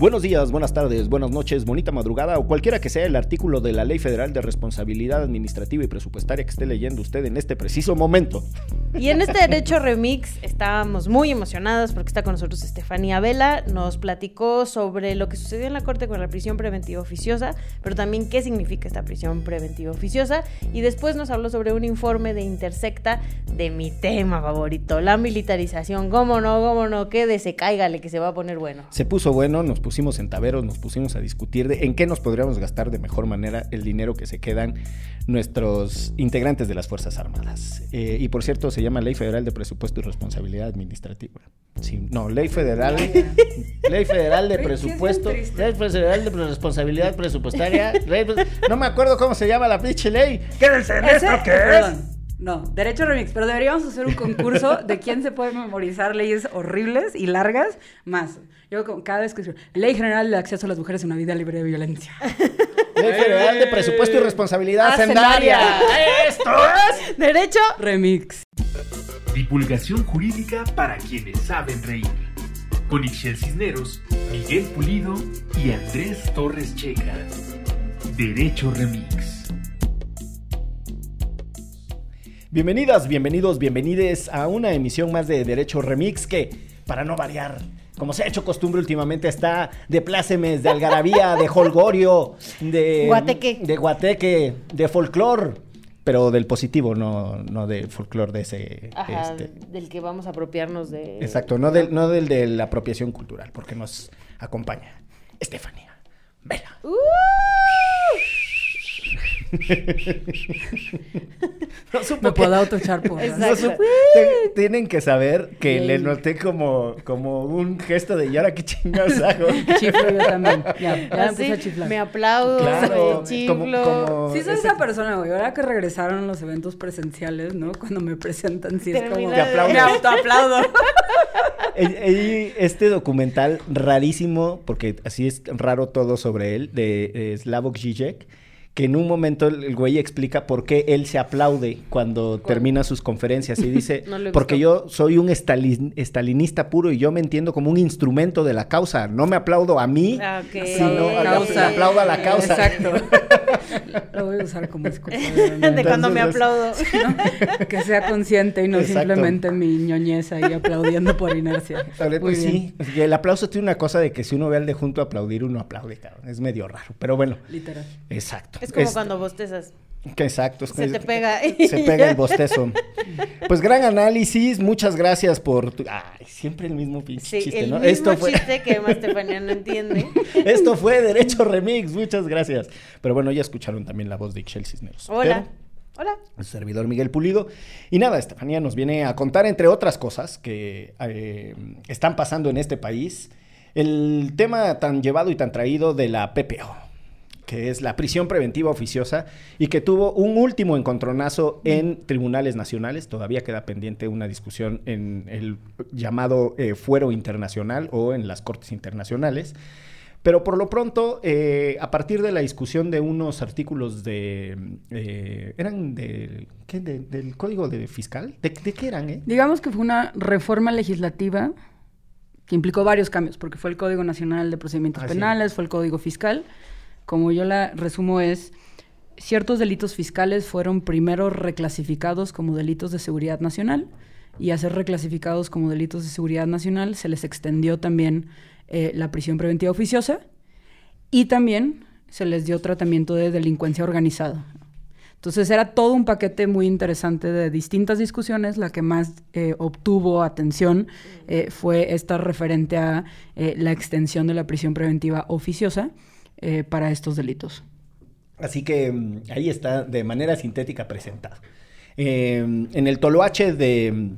Buenos días, buenas tardes, buenas noches, bonita madrugada o cualquiera que sea el artículo de la Ley Federal de Responsabilidad Administrativa y Presupuestaria que esté leyendo usted en este preciso momento. Y en este Derecho Remix estábamos muy emocionados porque está con nosotros Estefanía Vela. Nos platicó sobre lo que sucedió en la Corte con la prisión preventiva oficiosa, pero también qué significa esta prisión preventiva oficiosa. Y después nos habló sobre un informe de Intersecta de mi tema favorito, la militarización. ¿Cómo no? ¿Cómo no? Quédese, cáigale, que se va a poner bueno. Se puso bueno, nos pusimos en taberos, nos pusimos a discutir de en qué nos podríamos gastar de mejor manera el dinero que se quedan nuestros integrantes de las Fuerzas Armadas. Eh, y por cierto, se llama Ley Federal de Presupuesto y Responsabilidad Administrativa. Sí, no, Ley Federal. ley Federal de Presupuesto. Ley Federal de Responsabilidad Presupuestaria. ley- no me acuerdo cómo se llama la pinche ley. Quédense en esto que es. No, Derecho Remix, pero deberíamos hacer un concurso de quién se puede memorizar leyes horribles y largas más. Yo como cada vez que escribo, Ley General de Acceso a las Mujeres a una vida libre de violencia. Ley Federal de Presupuesto y Responsabilidad Hacendaria. Hacendaria. Esto es. Derecho. Remix. Divulgación jurídica para quienes saben reír. Con Ixel Cisneros, Miguel Pulido y Andrés Torres Checa. Derecho Remix. Bienvenidas, bienvenidos, bienvenides a una emisión más de Derecho Remix que, para no variar, como se ha hecho costumbre últimamente, está de plácemes, de algarabía, de holgorio, de... Guateque. De guateque, de folclor, pero del positivo, no, no del folclor de ese... Ajá, este, del que vamos a apropiarnos de. exacto, no del, no del de la apropiación cultural, porque nos acompaña Estefanía Vela. ¡Uh! No supo Me que- puedo autochar por. No supo- tienen que saber que le noté como, como un gesto de ¿y ahora qué chingados hago? Chiflo yo también. Ya, ya Así, empecé a chiflar. me aplaudo, Claro, me chiflo. como, como Sí soy ese- esa persona, güey. Ahora que regresaron los eventos presenciales, ¿no? Cuando me presentan, sí es como... Te aplaudes. Me autoaplaudo. Este documental rarísimo, porque así es raro todo sobre él, de eh, Slavoj Žižek, que en un momento el güey explica por qué él se aplaude cuando termina sus conferencias y dice, No porque yo soy un estalin- estalinista puro y yo me entiendo como un instrumento de la causa, no me aplaudo a mí, Ah, ok. sino a la- Causa. le aplaudo a la causa. Exacto. Lo voy a usar como excusa. De cuando me aplaudo. ¿no? Que sea consciente y no Exacto. simplemente mi ñoñez ahí aplaudiendo por inercia. Vale, Muy pues bien. sí, el aplauso tiene una cosa de que si uno ve al de junto aplaudir, uno aplaude, cabrón. Es medio raro, pero bueno, Literal. exacto. Es como Es- cuando bostezas. Que exacto. es Se que- te pega. Se pega el bostezo. Pues gran análisis, muchas gracias por tu... Ay, siempre el mismo pinche Sí, chiste, el ¿no? mismo Esto fue... chiste que más Estefanía no entiende. Esto fue Derecho Remix, muchas gracias. Pero bueno, ya escucharon también la voz de Ixchel Cisneros. Hola. Pero- Hola. su servidor Miguel Pulido. Y nada, Estefanía nos viene a contar, entre otras cosas, que eh, están pasando en este país, el tema tan llevado y tan traído de la PPO, que es la prisión preventiva oficiosa, y que tuvo un último encontronazo en tribunales nacionales. Todavía queda pendiente una discusión en el llamado eh, fuero internacional o en las cortes internacionales. Pero por lo pronto, eh, a partir de la discusión de unos artículos de... eh, ¿Eran de, qué? De- del Código de Fiscal? ¿De, de qué eran, eh? Digamos que fue una reforma legislativa que implicó varios cambios, porque fue el Código Nacional de Procedimientos Ah. Penales, fue el Código Fiscal. Como yo la resumo es, ciertos delitos fiscales fueron primero reclasificados como delitos de seguridad nacional y a ser reclasificados como delitos de seguridad nacional se les extendió también eh, la prisión preventiva oficiosa y también se les dio tratamiento de delincuencia organizada. Entonces era todo un paquete muy interesante de distintas discusiones. La que más eh, obtuvo atención eh, fue esta referente a eh, la extensión de la prisión preventiva oficiosa eh, para estos delitos. Así que mm, ahí está de manera sintética presentado. Eh, en el toloache de mm,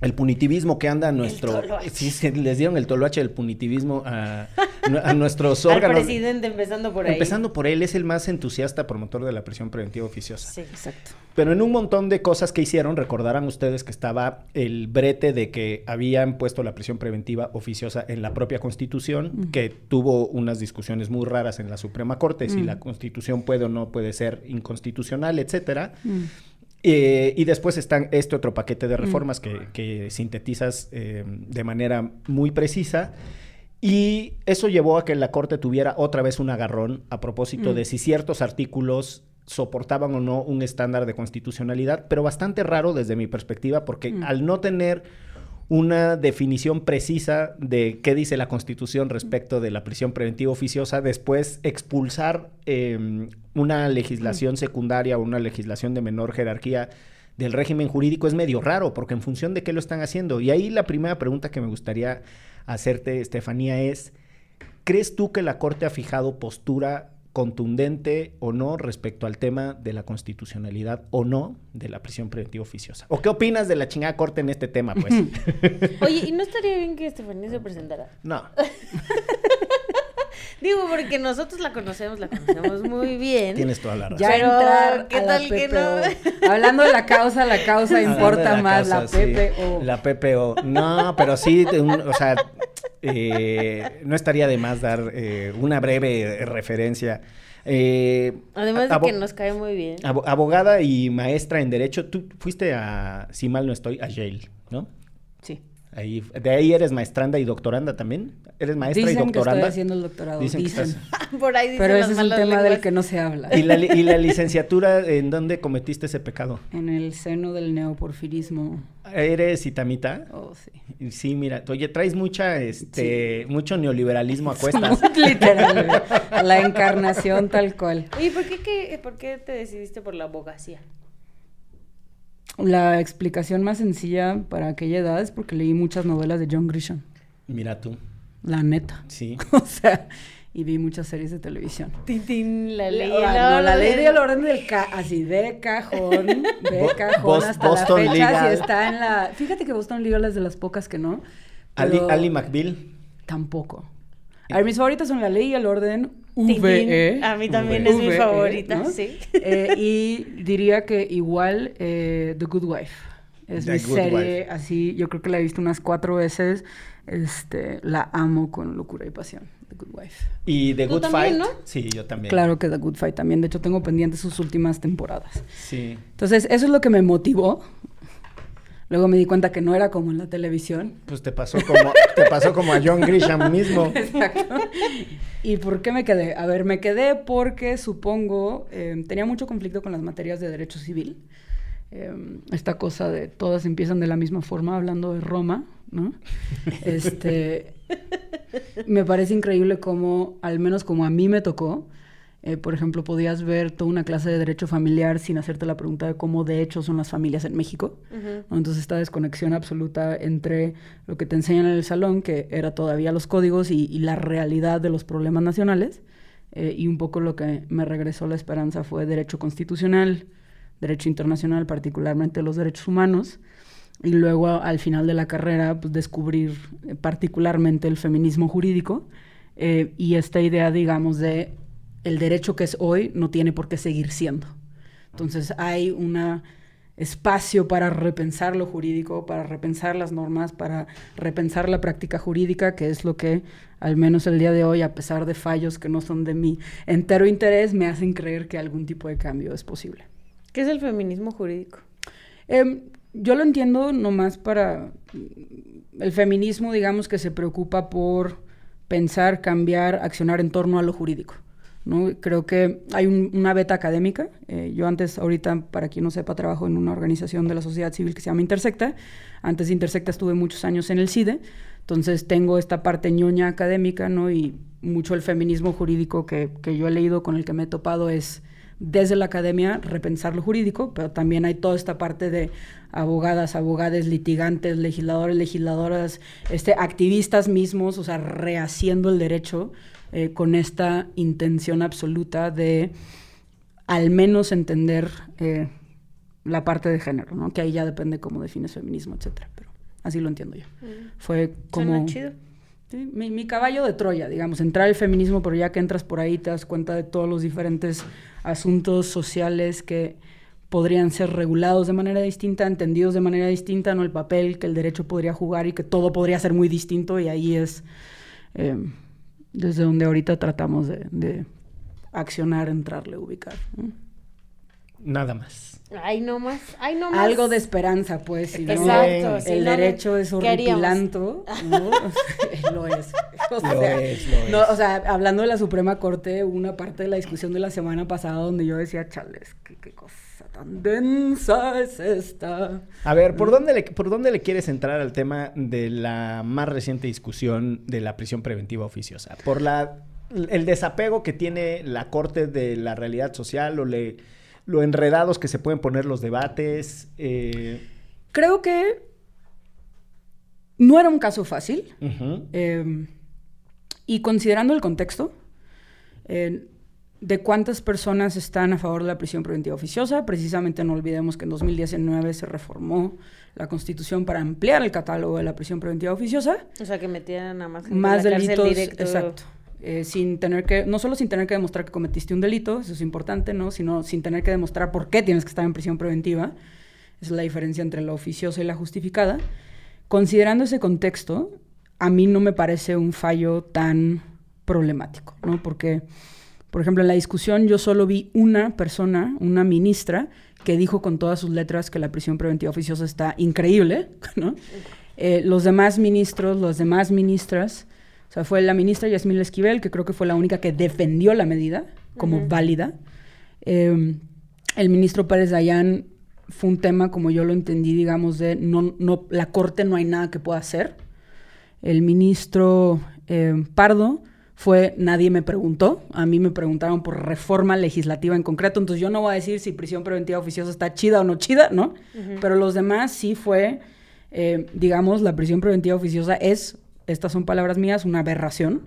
el punitivismo que anda nuestro... toloache. Sí, se les dieron el toloache del punitivismo a a nuestros Al órganos. presidente, empezando por ahí. Empezando por él, es el más entusiasta promotor de la prisión preventiva oficiosa. Sí. Exacto. Pero en un montón de cosas que hicieron, recordarán ustedes que estaba el brete de que habían puesto la prisión preventiva oficiosa en la propia Constitución, Mm. que tuvo unas discusiones muy raras en la Suprema Corte, si Mm. la Constitución puede o no puede ser inconstitucional, etcétera. Mm. Eh, y después están este otro paquete de Mm. reformas que, que sintetizas eh, de manera muy precisa. Y eso llevó a que la Corte tuviera otra vez un agarrón a propósito Mm. de si ciertos artículos soportaban o no un estándar de constitucionalidad, pero bastante raro desde mi perspectiva, porque Mm. al no tener una definición precisa de qué dice la Constitución respecto de la prisión preventiva oficiosa, después expulsar eh, una legislación secundaria o una legislación de menor jerarquía del régimen jurídico es medio raro, porque en función de qué lo están haciendo. Y ahí la primera pregunta que me gustaría hacerte, Estefanía, es, ¿crees tú que la Corte ha fijado postura contundente o no respecto al tema de la constitucionalidad o no de la prisión preventiva oficiosa? ¿O qué opinas de la chingada Corte en este tema, pues? Oye, ¿y no estaría bien que Estefanía se presentara? no. Digo, porque nosotros la conocemos, la conocemos muy bien. Tienes toda la razón. Ya Pero, entrar ¿qué a la tal que PPO. Hablando de la causa, la causa Hablando importa más, causa, la sí. PPO. La PPO. No, pero sí, un- o sea, eh, no estaría de más dar eh, una breve referencia. Eh, Además de que nos cae muy bien. abo- abogada y maestra en Derecho, tú fuiste a, si mal no estoy, a Yale, ¿no? Sí. Ahí, de ahí eres maestranda y doctoranda también. ¿Eres maestra Dicen y que estoy doctoranda? haciendo el doctorado. Dicen Dicen. que estás- Por ahí dicen Pero ese es un tema del que no se habla. ¿Y la, li- y la licenciatura en dónde cometiste ese pecado? En el seno del neoporfirismo. ¿Eres itamita? Oh, sí. Sí, mira, oye, traes mucha, este, mucho neoliberalismo a cuestas. Literal. La encarnación tal cual. Oye, ¿por qué, qué- ¿por qué te decidiste por la abogacía? La explicación más sencilla para aquella edad es porque leí muchas novelas de John Grisham. Mira tú, La neta. sí. O sea, y vi muchas series de televisión. Tintín, la ley. Ah, no, la ley de del orden del ca así de cajón, de Bo- cajón Bos- hasta Boston la fecha Legal. si está en la Fíjate que Boston Legal es de las pocas que no. Ali, Ali McBeal. tampoco. A ver, mis favoritas son la ley y el orden. VE. A mí también es mi VE, favorita, ¿no? sí. Eh, y diría que igual eh, The Good Wife. Es The mi Good serie Wife. así, yo creo que la he visto unas cuatro veces. Este, la amo con locura y pasión. The Good Wife. Y The Tú Good también, Fight. ¿no? Sí, yo también. Claro que The Good Fight también. De hecho, tengo pendientes sus últimas temporadas. Sí. Entonces, eso es lo que me motivó. Luego me di cuenta que no era como en la televisión. Pues te pasó como, te pasó como a John Grisham mismo. Exacto. ¿Y por qué me quedé? A ver, me quedé porque supongo, eh, tenía mucho conflicto con las materias de derecho civil. Eh, esta cosa de todas empiezan de la misma forma, hablando de Roma, ¿no? Este, me parece increíble cómo, al menos como a mí me tocó, eh, por ejemplo, podías ver toda una clase de derecho familiar sin hacerte la pregunta de cómo de hecho son las familias en México. Ujú. ¿no? Entonces esta desconexión absoluta entre lo que te enseñan en el salón, que era todavía los códigos y, y la realidad de los problemas nacionales, eh, y un poco lo que me regresó la esperanza fue derecho constitucional, derecho internacional, particularmente los derechos humanos, y luego a- al final de la carrera pues, descubrir eh, particularmente el feminismo jurídico eh, y esta idea, digamos, de el derecho que es hoy no tiene por qué seguir siendo. Entonces hay un espacio para repensar lo jurídico, para repensar las normas, para repensar la práctica jurídica, que es lo que al menos el día de hoy, a pesar de fallos que no son de mi entero interés, me hacen creer que algún tipo de cambio es posible. ¿Qué es el feminismo jurídico? Em, yo lo entiendo nomás para el feminismo, digamos, que se preocupa por pensar, cambiar, accionar en torno a lo jurídico. ¿No? Creo que hay un- una beta académica. eh, yo antes, ahorita, para quien no sepa, trabajo en una organización de la sociedad civil que se llama Intersecta. Antes de Intersecta estuve muchos años en el CIDE. Entonces tengo esta parte ñoña académica, ¿no? Y mucho el feminismo jurídico que, que yo he leído, con el que me he topado, es desde la academia repensar lo jurídico, pero también hay toda esta parte de abogadas, abogadas, litigantes, legisladores, legisladoras, este, activistas mismos, o sea, rehaciendo el derecho eh, con esta intención absoluta de al menos entender eh, la parte de género, ¿no? Que ahí ya depende cómo defines feminismo, etcétera, pero así lo entiendo yo. Fue como... Suena chido. Sí, mi, mi caballo de Troya, digamos, entrar al feminismo, pero ya que entras por ahí te das cuenta de todos los diferentes asuntos sociales que podrían ser regulados de manera distinta, entendidos de manera distinta, no el papel que el derecho podría jugar y que todo podría ser muy distinto y ahí es eh, desde donde ahorita tratamos de, de accionar, entrarle, ubicar. ¿no? Nada más. Ay, no más. Ay, no más. Algo de esperanza, pues. Si no, Exacto, si el no, derecho es horripilanto. ¿no? lo es. O Lo es, lo no, es. o sea, hablando de la Suprema Corte, una parte de la discusión de la semana pasada donde yo decía, chales, qué, qué cosa tan densa es esta. A ver, ¿por dónde, le, ¿por dónde le quieres entrar al tema de la más reciente discusión de la prisión preventiva oficiosa? ¿Por la, el desapego que tiene la Corte de la realidad social o le, lo enredados que se pueden poner los debates? Eh, Creo que no era un caso fácil. Eh, y considerando el contexto eh, de cuántas personas están a favor de la prisión preventiva oficiosa, precisamente no olvidemos que en 2019 se reformó la Constitución para ampliar el catálogo de la prisión preventiva oficiosa, O sea, que metieran a más más en la delitos, directo. exacto. Eh, sin tener que, no solo sin tener que demostrar que cometiste un delito, eso es importante, ¿no? Sino sin tener que demostrar por qué tienes que estar en prisión preventiva. Esa es la diferencia entre la oficiosa y la justificada. Considerando ese contexto, a mí no me parece un fallo tan problemático, ¿no? Porque, por ejemplo, en la discusión yo solo vi una persona, una ministra, que dijo con todas sus letras que la prisión preventiva oficiosa está increíble, ¿no? Eh, los demás ministros, las demás ministras, o sea, fue la ministra Yasmín Esquivel, que creo que fue la única que defendió la medida como válida. Eh, el ministro Pérez Dayán fue un tema, como yo lo entendí, digamos, de no, no, la corte no hay nada que pueda hacer. El ministro eh, Pardo fue nadie me preguntó, a mí me preguntaron por reforma legislativa en concreto, entonces yo no voy a decir si prisión preventiva oficiosa está chida o no chida, ¿no? Pero los demás sí fue, eh, digamos, la prisión preventiva oficiosa es, estas son palabras mías, una aberración.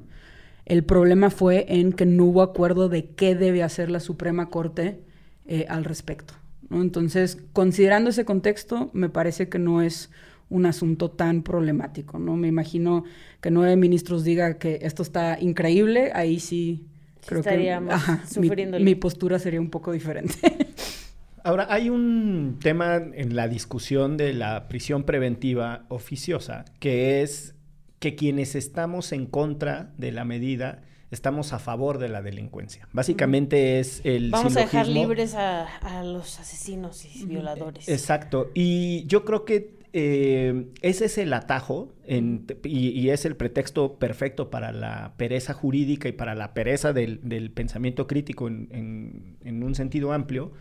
El problema fue en que no hubo acuerdo de qué debe hacer la Suprema Corte eh, al respecto. ¿no? Entonces, considerando ese contexto, me parece que no es un asunto tan problemático. ¿no? Me imagino que nueve ministros diga que esto está increíble, ahí sí Sí creo estaríamos que ajá, mi, sufriéndole. mi postura sería un poco diferente. Ahora, hay un tema en la discusión de la prisión preventiva oficiosa, que es que quienes estamos en contra de la medida estamos a favor de la delincuencia. Básicamente es el Vamos a dejar libres a, a los asesinos y violadores. Exacto. Y yo creo que eh, ese es el atajo en- y, y es el pretexto perfecto para la pereza jurídica y para la pereza del, del pensamiento crítico en, en- en un sentido amplio,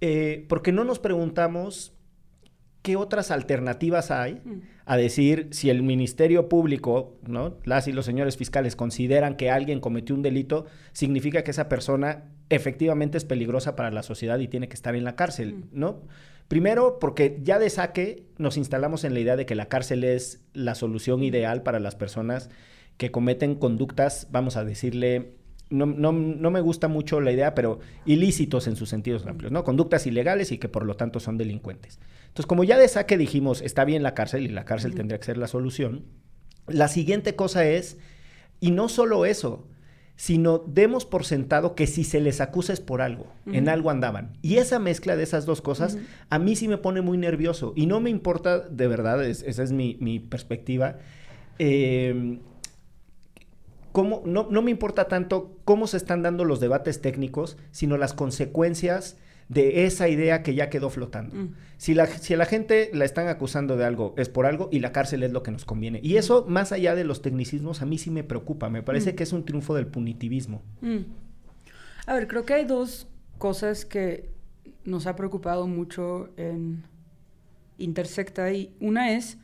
eh, porque no nos preguntamos qué otras alternativas hay a decir si el Ministerio Público, ¿no? las y los señores fiscales consideran que alguien cometió un delito, significa que esa persona efectivamente es peligrosa para la sociedad y tiene que estar en la cárcel, ¿no? Primero, porque ya de saque nos instalamos en la idea de que la cárcel es la solución ideal para las personas que cometen conductas, vamos a decirle, no, no- no me gusta mucho la idea, pero ilícitos en sus sentidos amplios, ¿no? Conductas ilegales y que por lo tanto son delincuentes. Entonces, como ya de saque dijimos, está bien la cárcel y la cárcel tendría que ser la solución, la siguiente cosa es, y no solo eso, sino demos por sentado que si se les acusa es por algo, en algo andaban. Y esa mezcla de esas dos cosas a mí sí me pone muy nervioso y no me importa, de verdad, es- esa es mi, mi perspectiva. eh, cómo- no, no me importa tanto cómo se están dando los debates técnicos, sino las consecuencias de esa idea que ya quedó flotando. Mm. Si, la, si a la gente la están acusando de algo, es por algo y la cárcel es lo que nos conviene. Y eso, más allá de los tecnicismos, a mí sí me preocupa. Me parece Mm. que es un triunfo del punitivismo. Mm. A ver, creo que hay dos cosas que nos ha preocupado mucho en Intersecta y una es,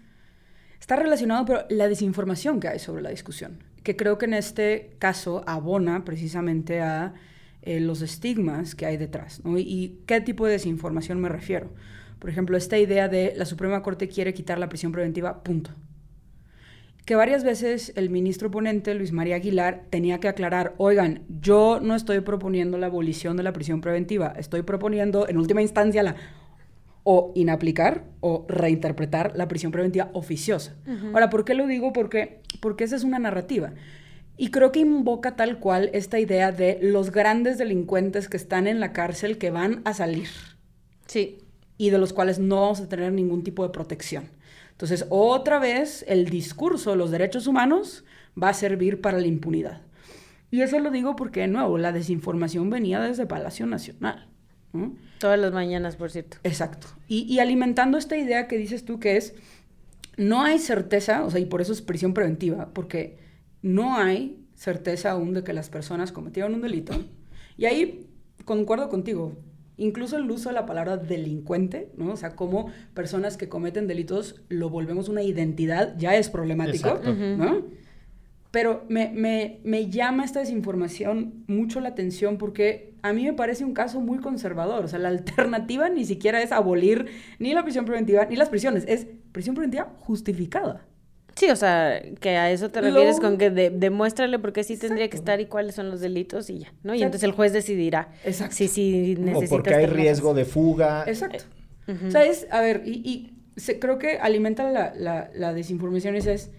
está relacionado pero la desinformación que hay sobre la discusión, que creo que en este caso abona precisamente a eh, los estigmas que hay detrás. ¿no? Y, y qué tipo de desinformación me refiero? Por ejemplo, esta idea de la Suprema Corte quiere quitar la prisión preventiva, punto que varias veces el ministro ponente, Luis María Aguilar, tenía que aclarar, oigan, yo no estoy proponiendo la abolición de la prisión preventiva, estoy proponiendo en última instancia la o inaplicar o reinterpretar la prisión preventiva oficiosa. Ahora, ¿por qué lo digo? Porque, porque esa es una narrativa. Y creo que invoca tal cual esta idea de los grandes delincuentes que están en la cárcel que van a salir. Sí. Y de los cuales no vamos a tener ningún tipo de protección. Entonces, otra vez, el discurso de los derechos humanos va a servir para la impunidad. Y eso lo digo porque, de nuevo, la desinformación venía desde Palacio Nacional. Todas las mañanas, por cierto. Exacto. Y, y, alimentando esta idea que dices tú que es, no hay certeza, o sea, y por eso es prisión preventiva, porque no hay certeza aún de que las personas cometieron un delito. Y ahí concuerdo contigo, incluso el uso de la palabra delincuente, ¿no? O sea, como personas que cometen delitos lo volvemos una identidad, ya es problemático, ¿no? Pero me, me, me, llama esta desinformación mucho la atención porque a mí me parece un caso muy conservador. O sea, la alternativa ni siquiera es abolir ni la prisión preventiva ni las prisiones, es prisión preventiva justificada. Sí, o sea, que a eso te refieres con que demuéstrale por qué sí tendría que estar y cuáles son los delitos y ya, ¿no? Y entonces el juez decidirá Exacto. si sí necesita. O porque hay riesgo de fuga. Exacto. O sea, es, a ver, y, y se, creo que alimenta la, la, la desinformación, esa es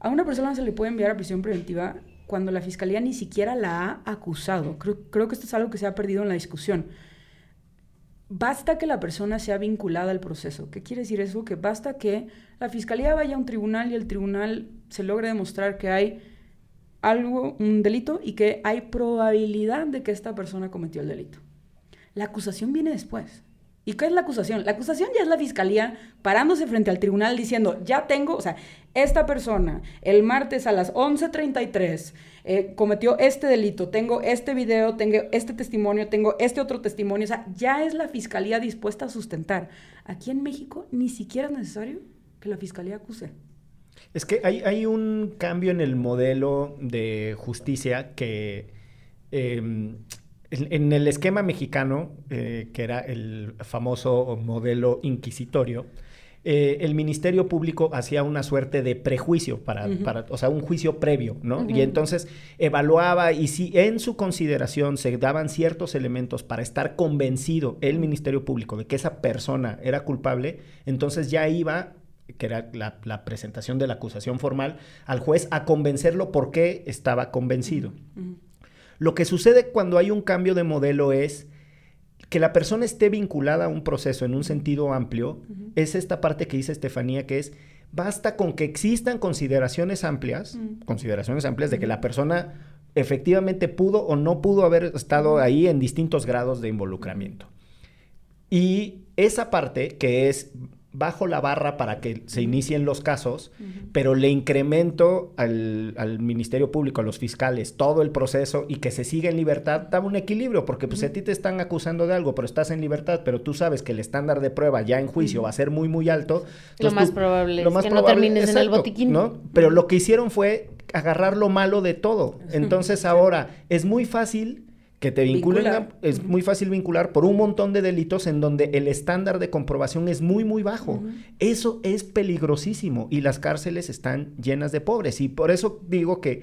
a una persona se le puede enviar a prisión preventiva cuando la fiscalía ni siquiera la ha acusado. Creo, que esto es algo que se ha perdido en la discusión. Basta que la persona sea vinculada al proceso. ¿Qué quiere decir eso? Que basta que la fiscalía vaya a un tribunal y el tribunal se logre demostrar que hay algo, un delito y que hay probabilidad de que esta persona cometió el delito. La acusación viene después. ¿Y qué es la acusación? La acusación ya es la fiscalía parándose frente al tribunal diciendo, ya tengo, o sea, esta persona el martes a las 11.33 eh, cometió este delito, tengo este video, tengo este testimonio, tengo este otro testimonio, o sea, ya es la fiscalía dispuesta a sustentar. Aquí en México ni siquiera es necesario que la fiscalía acuse. Es que hay, hay un cambio en el modelo de justicia que... Em, en, el esquema mexicano, eh, que era el famoso modelo inquisitorio, eh, el Ministerio Público hacía una suerte de prejuicio, para, para o sea, un juicio previo, ¿no? Y entonces evaluaba y si en su consideración se daban ciertos elementos para estar convencido el Ministerio Público de que esa persona era culpable, entonces ya iba que era la, la presentación de la acusación formal, al juez a convencerlo porque estaba convencido. Lo que sucede cuando hay un cambio de modelo es que la persona esté vinculada a un proceso en un sentido amplio, es esta parte que dice Estefanía, que es, basta con que existan consideraciones amplias, consideraciones amplias de que la persona efectivamente pudo o no pudo haber estado ahí en distintos grados de involucramiento. Y esa parte que es bajo la barra para que se inicien los casos, pero le incremento al, Ministerio Público, a los fiscales, todo el proceso y que se siga en libertad, da un equilibrio, porque pues a ti te están acusando de algo, pero estás en libertad, pero tú sabes que el estándar de prueba ya en juicio va a ser muy, muy alto. Lo más probable es que no termines en el botiquín. ¿no? Pero lo que hicieron fue agarrar lo malo de todo. Entonces ahora es muy fácil que te vinculen, es muy fácil vincular por un montón de delitos en donde el estándar de comprobación es muy, muy bajo. Eso es peligrosísimo y las cárceles están llenas de pobres. Y por eso digo que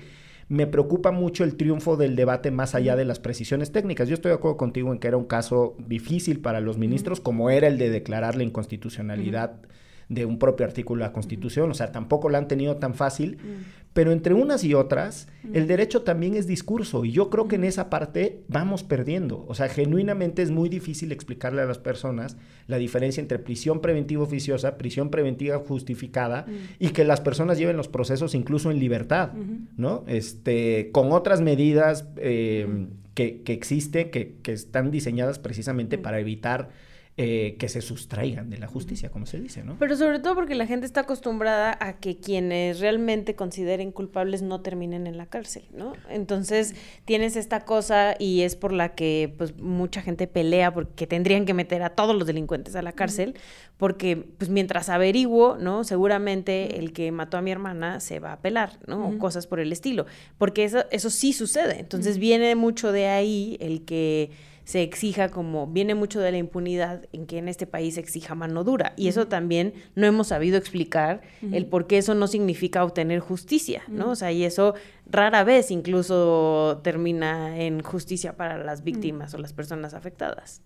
me preocupa mucho el triunfo del debate más allá de las precisiones técnicas. Yo estoy de acuerdo contigo en que era un caso difícil para los ministros, como era el de declarar la inconstitucionalidad de un propio artículo de la Constitución, o sea, tampoco lo han tenido tan fácil, mm. pero entre unas y otras, el mm. derecho también es discurso y yo creo que en mm. esa parte vamos perdiendo, o sea, genuinamente es muy difícil explicarle a las personas la diferencia entre prisión preventiva oficiosa, prisión preventiva justificada y que las personas lleven los procesos incluso en libertad, ¿no? Este, con otras medidas eh, que, que existen, que, que están diseñadas precisamente para evitar eh, que se sustraigan de la justicia, como se dice, ¿no? Pero sobre todo porque la gente está acostumbrada a que quienes realmente consideren culpables no terminen en la cárcel, ¿no? Entonces tienes esta cosa y es por la que pues mucha gente pelea porque tendrían que meter a todos los delincuentes a la cárcel, porque pues mientras averiguo, ¿no? Seguramente el que mató a mi hermana se va a pelar, ¿no? O cosas por el estilo, porque eso, eso sí sucede. Entonces viene mucho de ahí el que se exija como, viene mucho de la impunidad en que en este país se exija mano dura. Y eso también no hemos sabido explicar el por qué eso no significa obtener justicia, ¿no? O sea, y eso rara vez incluso termina en justicia para las víctimas o las personas afectadas.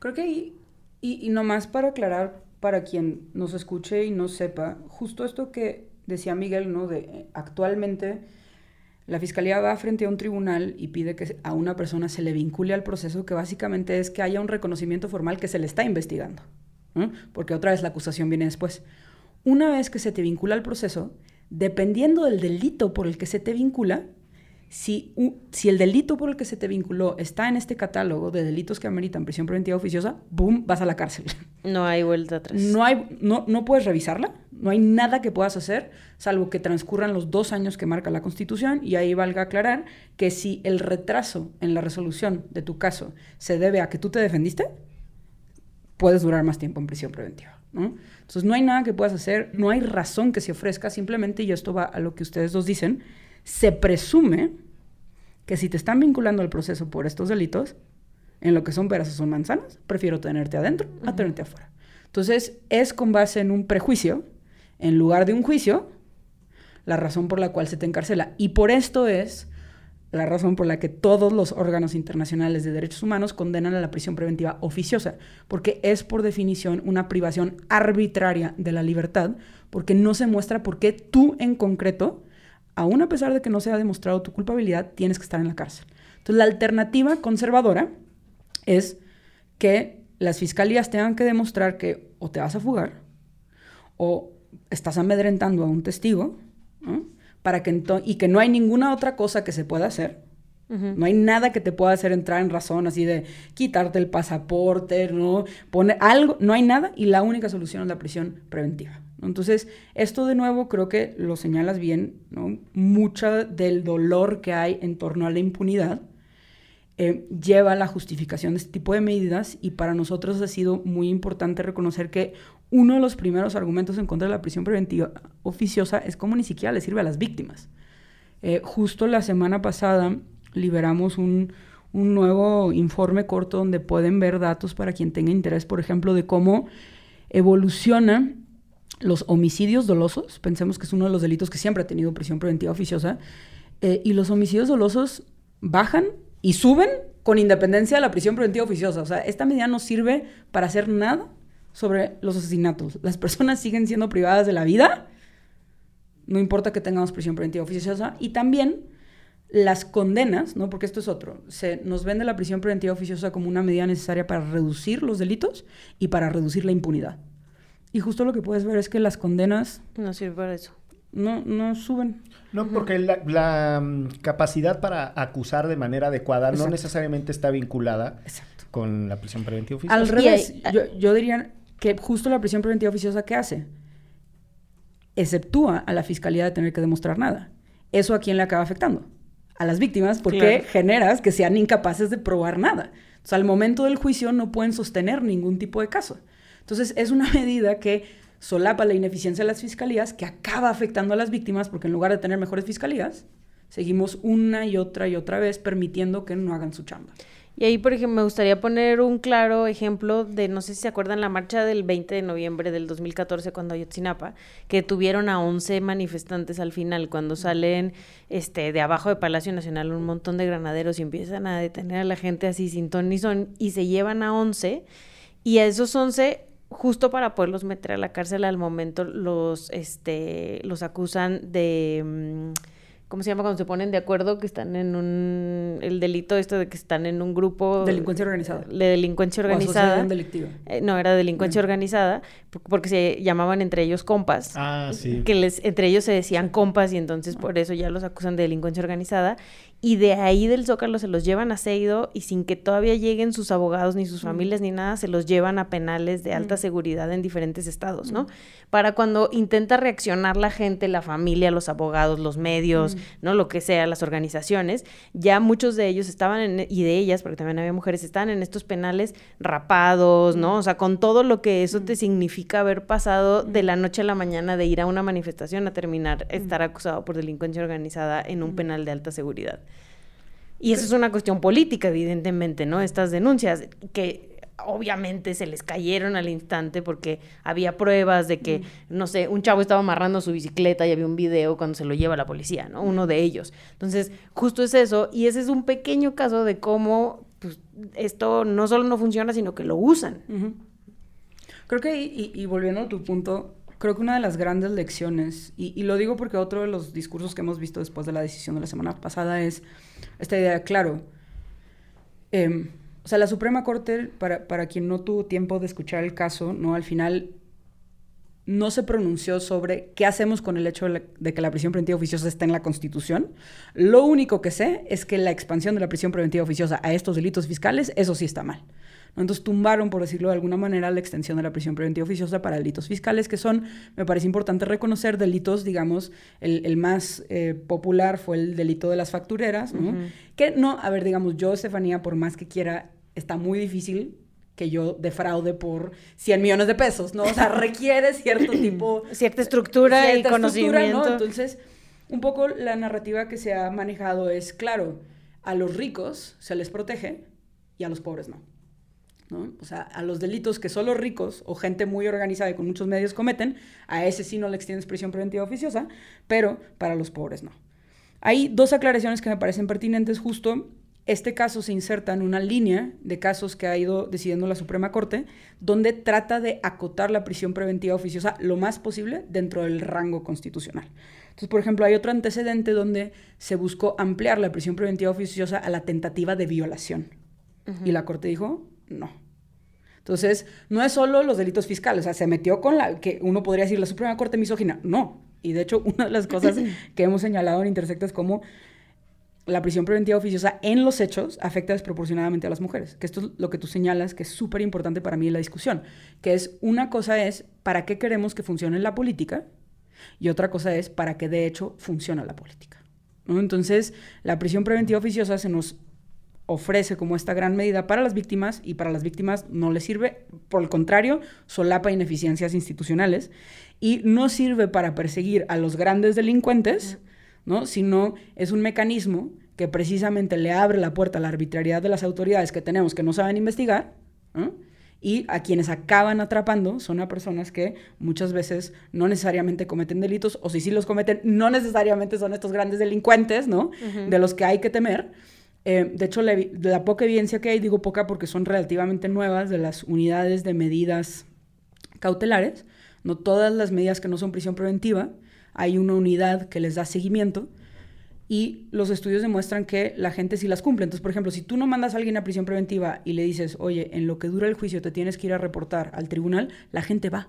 Creo que ahí Y, y nomás para aclarar, para quien nos escuche y no sepa, justo esto que decía Miguel, ¿no? De eh, actualmente la fiscalía va frente a un tribunal y pide que a una persona se le vincule al proceso, que básicamente es que haya un reconocimiento formal que se le está investigando, porque otra vez la acusación viene después. Una vez que se te vincula al proceso, dependiendo del delito por el que se te vincula, si, si, el delito por el que se te vinculó está en este catálogo de delitos que ameritan prisión preventiva oficiosa, ¡boom!, vas a la cárcel. No hay vuelta atrás. No, hay, no, no puedes revisarla, no hay nada que puedas hacer, salvo que transcurran los dos años que marca la Constitución, y ahí valga aclarar que si el retraso en la resolución de tu caso se debe a que tú te defendiste, puedes durar más tiempo en prisión preventiva. ¿no? Entonces no hay nada que puedas hacer, no hay razón que se ofrezca, simplemente, y esto va a lo que ustedes dos dicen, se presume que si te están vinculando al proceso por estos delitos, en lo que son peras o son manzanas, prefiero tenerte adentro a tenerte afuera. Entonces, es con base en un prejuicio, en lugar de un juicio, la razón por la cual se te encarcela. Y por esto es la razón por la que todos los órganos internacionales de derechos humanos condenan a la prisión preventiva oficiosa, porque es por definición una privación arbitraria de la libertad, porque no se muestra por qué tú en concreto aún a pesar de que no se ha demostrado tu culpabilidad, tienes que estar en la cárcel. Entonces, la alternativa conservadora es que las fiscalías tengan que demostrar que o te vas a fugar o estás amedrentando a un testigo, Para que y que no hay ninguna otra cosa que se pueda hacer. No hay nada que te pueda hacer entrar en razón así de quitarte el pasaporte, ¿no? Poner algo, no hay nada y la única solución es la prisión preventiva. Entonces, esto de nuevo creo que lo señalas bien, ¿no? Mucha del dolor que hay en torno a la impunidad eh, lleva a la justificación de este tipo de medidas y para nosotros ha sido muy importante reconocer que uno de los primeros argumentos en contra de la prisión preventiva oficiosa es cómo ni siquiera le sirve a las víctimas. Eh, justo la semana pasada liberamos un, un nuevo informe corto donde pueden ver datos para quien tenga interés, por ejemplo, de cómo evoluciona los homicidios dolosos, pensemos que es uno de los delitos que siempre ha tenido prisión preventiva oficiosa, eh, y los homicidios dolosos bajan y suben con independencia de la prisión preventiva oficiosa. O sea, esta medida no sirve para hacer nada sobre los asesinatos. Las personas siguen siendo privadas de la vida, no importa que tengamos prisión preventiva oficiosa, y también las condenas, ¿no? Porque esto es otro. Se nos vende la prisión preventiva oficiosa como una medida necesaria para reducir los delitos y para reducir la impunidad. Y justo lo que puedes ver es que las condenas... No sirven para eso. No, no suben. No, porque la, mm, capacidad para acusar de manera adecuada no necesariamente está vinculada con la prisión preventiva oficiosa. Al revés, yo, yo, diría que justo la prisión preventiva oficiosa, ¿qué hace? Exceptúa a la fiscalía de tener que demostrar nada. ¿Eso a quién le acaba afectando? A las víctimas, porque generas que sean incapaces de probar nada. O al momento del juicio no pueden sostener ningún tipo de caso. Entonces, es una medida que solapa la ineficiencia de las fiscalías, que acaba afectando a las víctimas, porque en lugar de tener mejores fiscalías, seguimos una y otra y otra vez permitiendo que no hagan su chamba. Y ahí, por ejemplo, me gustaría poner un claro ejemplo de, no sé si se acuerdan, la marcha del 20 de noviembre del 2014 cuando Ayotzinapa, que tuvieron a 11 manifestantes al final, cuando salen este, de abajo de Palacio Nacional un montón de granaderos y empiezan a detener a la gente así sin ton ni son, y se llevan a 11, y a esos 11 justo para poderlos meter a la cárcel al momento los este los acusan de mm, ¿cómo se llama cuando se ponen de acuerdo que están en un el delito esto de que están en un grupo delincuencia organizada. De delincuencia organizada. delictiva. Eh, no era delincuencia organizada porque se llamaban entre ellos compas. Ah sí. Que les entre ellos se decían compas y entonces por eso ya los acusan de delincuencia organizada y de ahí del Zócalo se los llevan a Seido y sin que todavía lleguen sus abogados ni sus familias ni nada, se los llevan a penales de alta seguridad en diferentes estados, ¿no? Para cuando intenta reaccionar la gente, la familia, los abogados, los medios, ¿no? Lo que sea, las organizaciones, ya muchos de ellos estaban en, y de ellas, porque también había mujeres, estaban en estos penales rapados, ¿no? O sea, con todo lo que eso te significa haber pasado de la noche a la mañana de ir a una manifestación a terminar estar acusado por delincuencia organizada en un penal de alta seguridad. Y eso es una cuestión política, evidentemente, ¿no? Estas denuncias que obviamente se les cayeron al instante porque había pruebas de que, no sé, un chavo estaba amarrando su bicicleta y había un video cuando se lo lleva la policía, ¿no? Uno de ellos. Entonces, justo es eso. Y ese es un pequeño caso de cómo pues, esto no solo no funciona, sino que lo usan. Creo que, y, y volviendo a tu punto, creo que una de las grandes lecciones, y, lo digo porque otro de los discursos que hemos visto después de la decisión de la semana pasada es esta idea, claro, eh, o sea, la Suprema Corte, para, para quien no tuvo tiempo de escuchar el caso, ¿no? Al final no se pronunció sobre qué hacemos con el hecho de, de, que la prisión preventiva oficiosa está en la Constitución. Lo único que sé es que la expansión de la prisión preventiva oficiosa a estos delitos fiscales, eso sí está mal. Entonces tumbaron, por decirlo de alguna manera, la extensión de la prisión preventiva oficiosa para delitos fiscales, que son, me parece importante reconocer, delitos, digamos, el, el más eh, popular fue el delito de las factureras, ¿no? Uh -huh. Que no, a ver, digamos, yo, Estefanía, por más que quiera, está muy difícil que yo defraude por 100 millones de pesos, ¿no? O sea, requiere cierto tipo... Cierta estructura cierta y conocimiento. Estructura, ¿no? Entonces, un poco la narrativa que se ha manejado es, claro, a los ricos se les protege y a los pobres no. ¿No? O sea, a los delitos que solo ricos o gente muy organizada y con muchos medios cometen, a ese sí no le extiendes prisión preventiva oficiosa, pero para los pobres no. Hay dos aclaraciones que me parecen pertinentes justo. Este caso se inserta en una línea de casos que ha ido decidiendo la Suprema Corte, donde trata de acotar la prisión preventiva oficiosa lo más posible dentro del rango constitucional. Entonces, por ejemplo, hay otro antecedente donde se buscó ampliar la prisión preventiva oficiosa a la tentativa de violación. Uh -huh. Y la Corte dijo, no. Entonces, no es solo los delitos fiscales, o sea, se metió con la que uno podría decir la Suprema Corte misógina. No. Y de hecho, una de las cosas que hemos señalado en Intersecta es cómo la prisión preventiva oficiosa en los hechos afecta desproporcionadamente a las mujeres. Que esto es lo que tú señalas, que es súper importante para mí en la discusión. Que es, una cosa es, ¿para qué queremos que funcione la política? Y otra cosa es, ¿para qué de hecho funciona la política? ¿No? Entonces, la prisión preventiva oficiosa se nos ofrece como esta gran medida para las víctimas y para las víctimas no les sirve, por el contrario, solapa ineficiencias institucionales y no sirve para perseguir a los grandes delincuentes, ¿no? sino es un mecanismo que precisamente le abre la puerta a la arbitrariedad de las autoridades que tenemos que no saben investigar ¿no? y a quienes acaban atrapando son a personas que muchas veces no necesariamente cometen delitos o si sí los cometen no necesariamente son estos grandes delincuentes, ¿no? Uh -huh. De los que hay que temer. Eh, de hecho, la, de la poca evidencia que hay, digo poca porque son relativamente nuevas, de las unidades de medidas cautelares, no todas las medidas que no son prisión preventiva, hay una unidad que les da seguimiento y los estudios demuestran que la gente sí las cumple. Entonces, por ejemplo, si tú no mandas a alguien a prisión preventiva y le dices, oye, en lo que dura el juicio te tienes que ir a reportar al tribunal, la gente va.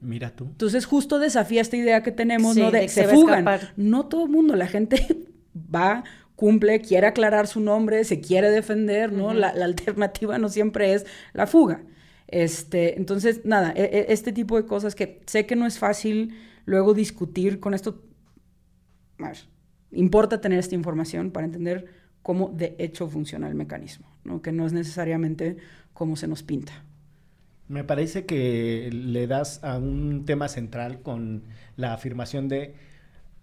Mira tú. Entonces, justo desafía esta idea que tenemos, sí, ¿no? De, de se, se fugan. No todo el mundo, la gente va, cumple, quiere aclarar su nombre, se quiere defender, ¿no? Uh -huh. la, la, alternativa no siempre es la fuga. Este, entonces, nada, e, e, este tipo de cosas que sé que no es fácil luego discutir con esto. A ver, importa tener esta información para entender cómo de hecho funciona el mecanismo, ¿no? que no es necesariamente como se nos pinta. Me parece que le das a un tema central con la afirmación de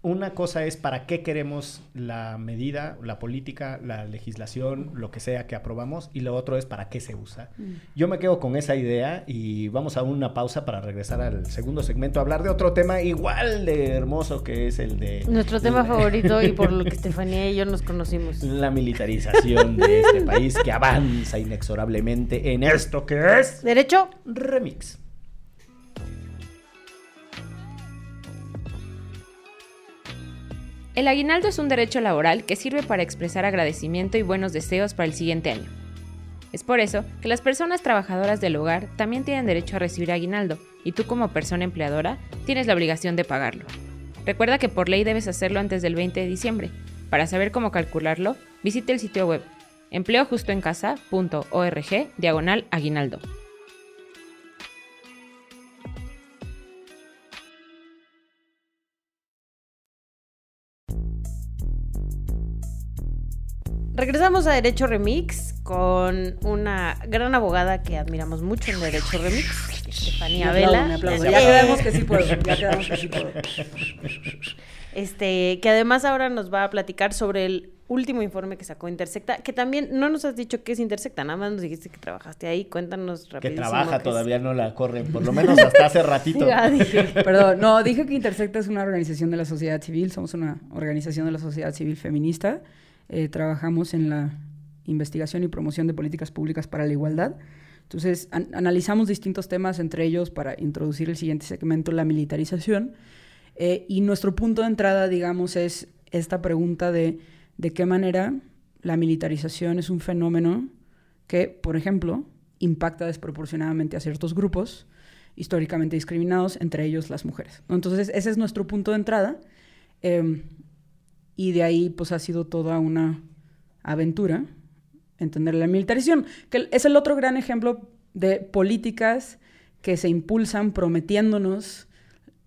una cosa es para qué queremos la medida, la política, la legislación, lo que sea que aprobamos, y lo otro es para qué se usa. Mm. Yo me quedo con esa idea y vamos a una pausa para regresar al segundo segmento a hablar de otro tema igual de hermoso que es el de... Nuestro tema el, favorito y por lo que Estefanía y yo nos conocimos. La militarización de este país que avanza inexorablemente en esto que es... Derecho. Remix. El aguinaldo es un derecho laboral que sirve para expresar agradecimiento y buenos deseos para el siguiente año. Es por eso que las personas trabajadoras del hogar también tienen derecho a recibir aguinaldo y tú como persona empleadora tienes la obligación de pagarlo. Recuerda que por ley debes hacerlo antes del 20 de diciembre. Para saber cómo calcularlo, visite el sitio web empleojustoencasa.org diagonal aguinaldo. Regresamos a Derecho Remix con una gran abogada que admiramos mucho en Derecho Remix, Estefanía Vela. Ya quedamos que sí puedo, ya quedamos que sí puedo. Este, que además ahora nos va a platicar sobre el último informe que sacó Intersecta, que también no nos has dicho qué es Intersecta, nada más nos dijiste que trabajaste ahí, cuéntanos rápido. Que trabaja, todavía es. no la corren, por lo menos hasta hace ratito. ya, dije. Perdón, no, dije que Intersecta es una organización de la sociedad civil, somos una organización de la sociedad civil feminista. Eh, trabajamos en la investigación y promoción de políticas públicas para la igualdad. Entonces, an- analizamos distintos temas, entre ellos, para introducir el siguiente segmento, la militarización. Eh, y nuestro punto de entrada, digamos, es esta pregunta de de qué manera la militarización es un fenómeno que, por ejemplo, impacta desproporcionadamente a ciertos grupos históricamente discriminados, entre ellos las mujeres. Entonces, ese es nuestro punto de entrada. eh, y de ahí, pues, ha sido toda una aventura entender la militarización, que es el otro gran ejemplo de políticas que se impulsan prometiéndonos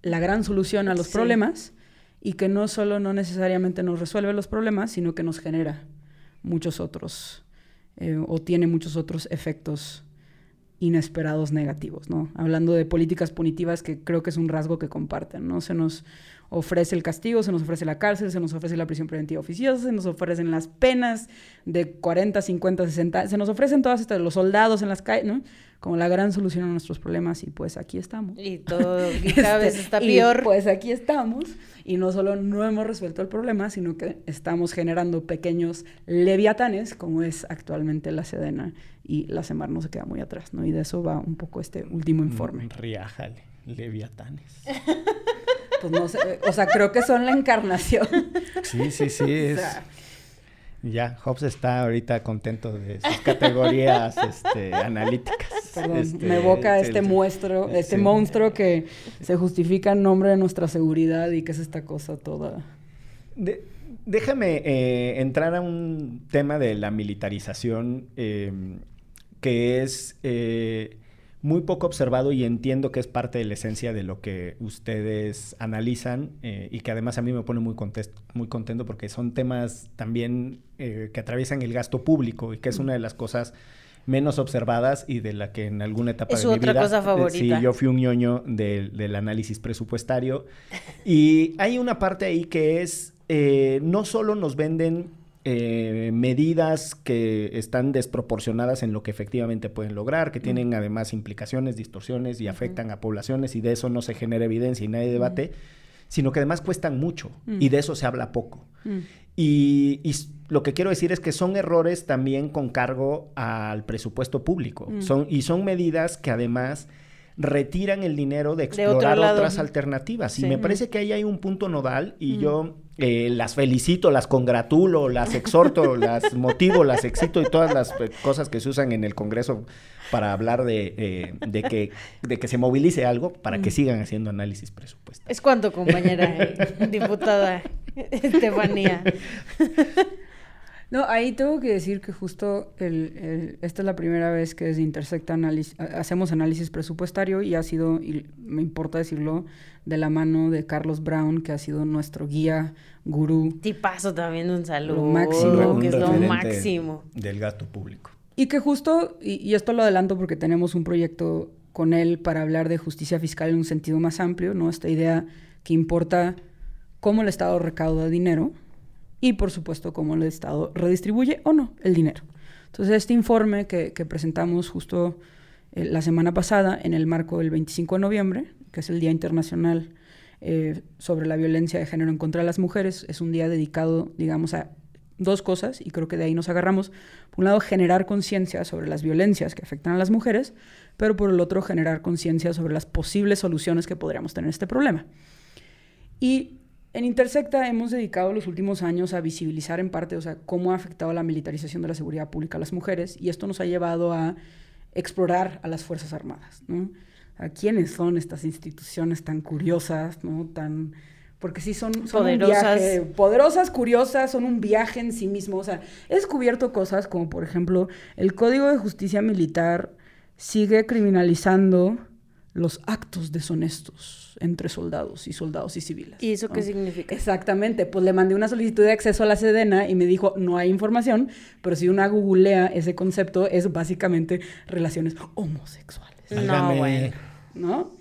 la gran solución a los Sí. problemas y que no solo no necesariamente nos resuelve los problemas, sino que nos genera muchos otros eh, o tiene muchos otros efectos inesperados negativos, ¿no? Hablando de políticas punitivas que creo que es un rasgo que comparten, ¿no? Se nos ofrece el castigo, se nos ofrece la cárcel, se nos ofrece la prisión preventiva oficiosa, se nos ofrecen las penas de 40, 50, 60, se nos ofrecen todas estas, los soldados en las calles, ¿no? Como la gran solución a nuestros problemas y pues aquí estamos. Y todo, y cada vez Este, está y, peor. pues aquí estamos y no solo no hemos resuelto el problema, sino que estamos generando pequeños leviatanes, como es actualmente la Sedena y la Semar no se queda muy atrás, ¿no? Y de eso va un poco este último informe. Mm, Riájale, leviatanes. Pues no sé, o sea, creo que son la encarnación. Sí, sí, sí. O Es... sea, Ya, Hobbes está ahorita contento de sus categorías este, analíticas. Perdón, Este, me evoca el- este muestro, este sí. monstruo que se justifica en nombre de nuestra seguridad y que es esta cosa toda. De- déjame eh, entrar a un tema de la militarización eh, que es eh, muy poco observado y entiendo que es parte de la esencia de lo que ustedes analizan eh, y que además a mí me pone muy, contes- muy contento porque son temas también eh, que atraviesan el gasto público y que es una de las cosas menos observadas y de la que en alguna etapa Es de mi otra vida, cosa favorita. sí, yo fui un ñoño del, del análisis presupuestario. Y hay una parte ahí que es, eh, no solo nos venden eh, medidas que están desproporcionadas en lo que efectivamente pueden lograr, que tienen además implicaciones, distorsiones y afectan a poblaciones y de eso no se genera evidencia y nadie debate, sino que además cuestan mucho Mm. y de eso se habla poco. Mm. Y, lo que quiero decir es que son errores también con cargo al presupuesto público. Mm. Son, y son medidas que además retiran el dinero de explorar otras alternativas. Sí. Y me parece que ahí hay un punto nodal y yo eh, las felicito, las congratulo, las exhorto, las motivo, las excito y todas las eh, cosas que se usan en el Congreso para hablar de, eh, de, que, de que se movilice algo para que sigan haciendo análisis presupuestario. Es cuanto, compañera eh, diputada Estefanía. No, ahí tengo que decir que justo el, el- esta es la primera vez que desde Intersecta análisis- hacemos análisis presupuestario y ha sido, y me importa decirlo, de la mano de Carlos Brown, que ha sido nuestro guía, gurú, Tipazo también, un saludo. Lo máximo. Un que es lo máximo. Del gasto público. Y que justo, y, y esto lo adelanto porque tenemos un proyecto con él para hablar de justicia fiscal en un sentido más amplio, ¿no? Esta idea que importa cómo el Estado recauda dinero y, por supuesto, cómo el Estado redistribuye o no el dinero. Entonces, este informe que, que presentamos justo eh, la semana pasada en el marco del 25 de noviembre, que es el Día Internacional eh, sobre la Violencia de Género en contra de las Mujeres, es un día dedicado, digamos, a dos cosas, y creo que de ahí nos agarramos. Por un lado, generar conciencia sobre las violencias que afectan a las mujeres, pero por el otro, generar conciencia sobre las posibles soluciones que podríamos tener a este problema. Y en Intersecta hemos dedicado los últimos años a visibilizar en parte, o sea, cómo ha afectado la militarización de la seguridad pública a las mujeres, y esto nos ha llevado a explorar a las Fuerzas Armadas, ¿no? A quiénes son estas instituciones tan curiosas, ¿no? Tan porque sí son, son un Poderosas. viaje- poderosas, curiosas, son un viaje en sí mismo. O sea, he descubierto cosas como, por ejemplo, el Código de Justicia Militar sigue criminalizando los actos deshonestos entre soldados y soldados y civiles. ¿Y eso qué significa? Exactamente, pues le mandé una solicitud de acceso a la Sedena y me dijo, no hay información, pero si una googlea ese concepto es básicamente relaciones homosexuales, No, bueno. ¿no?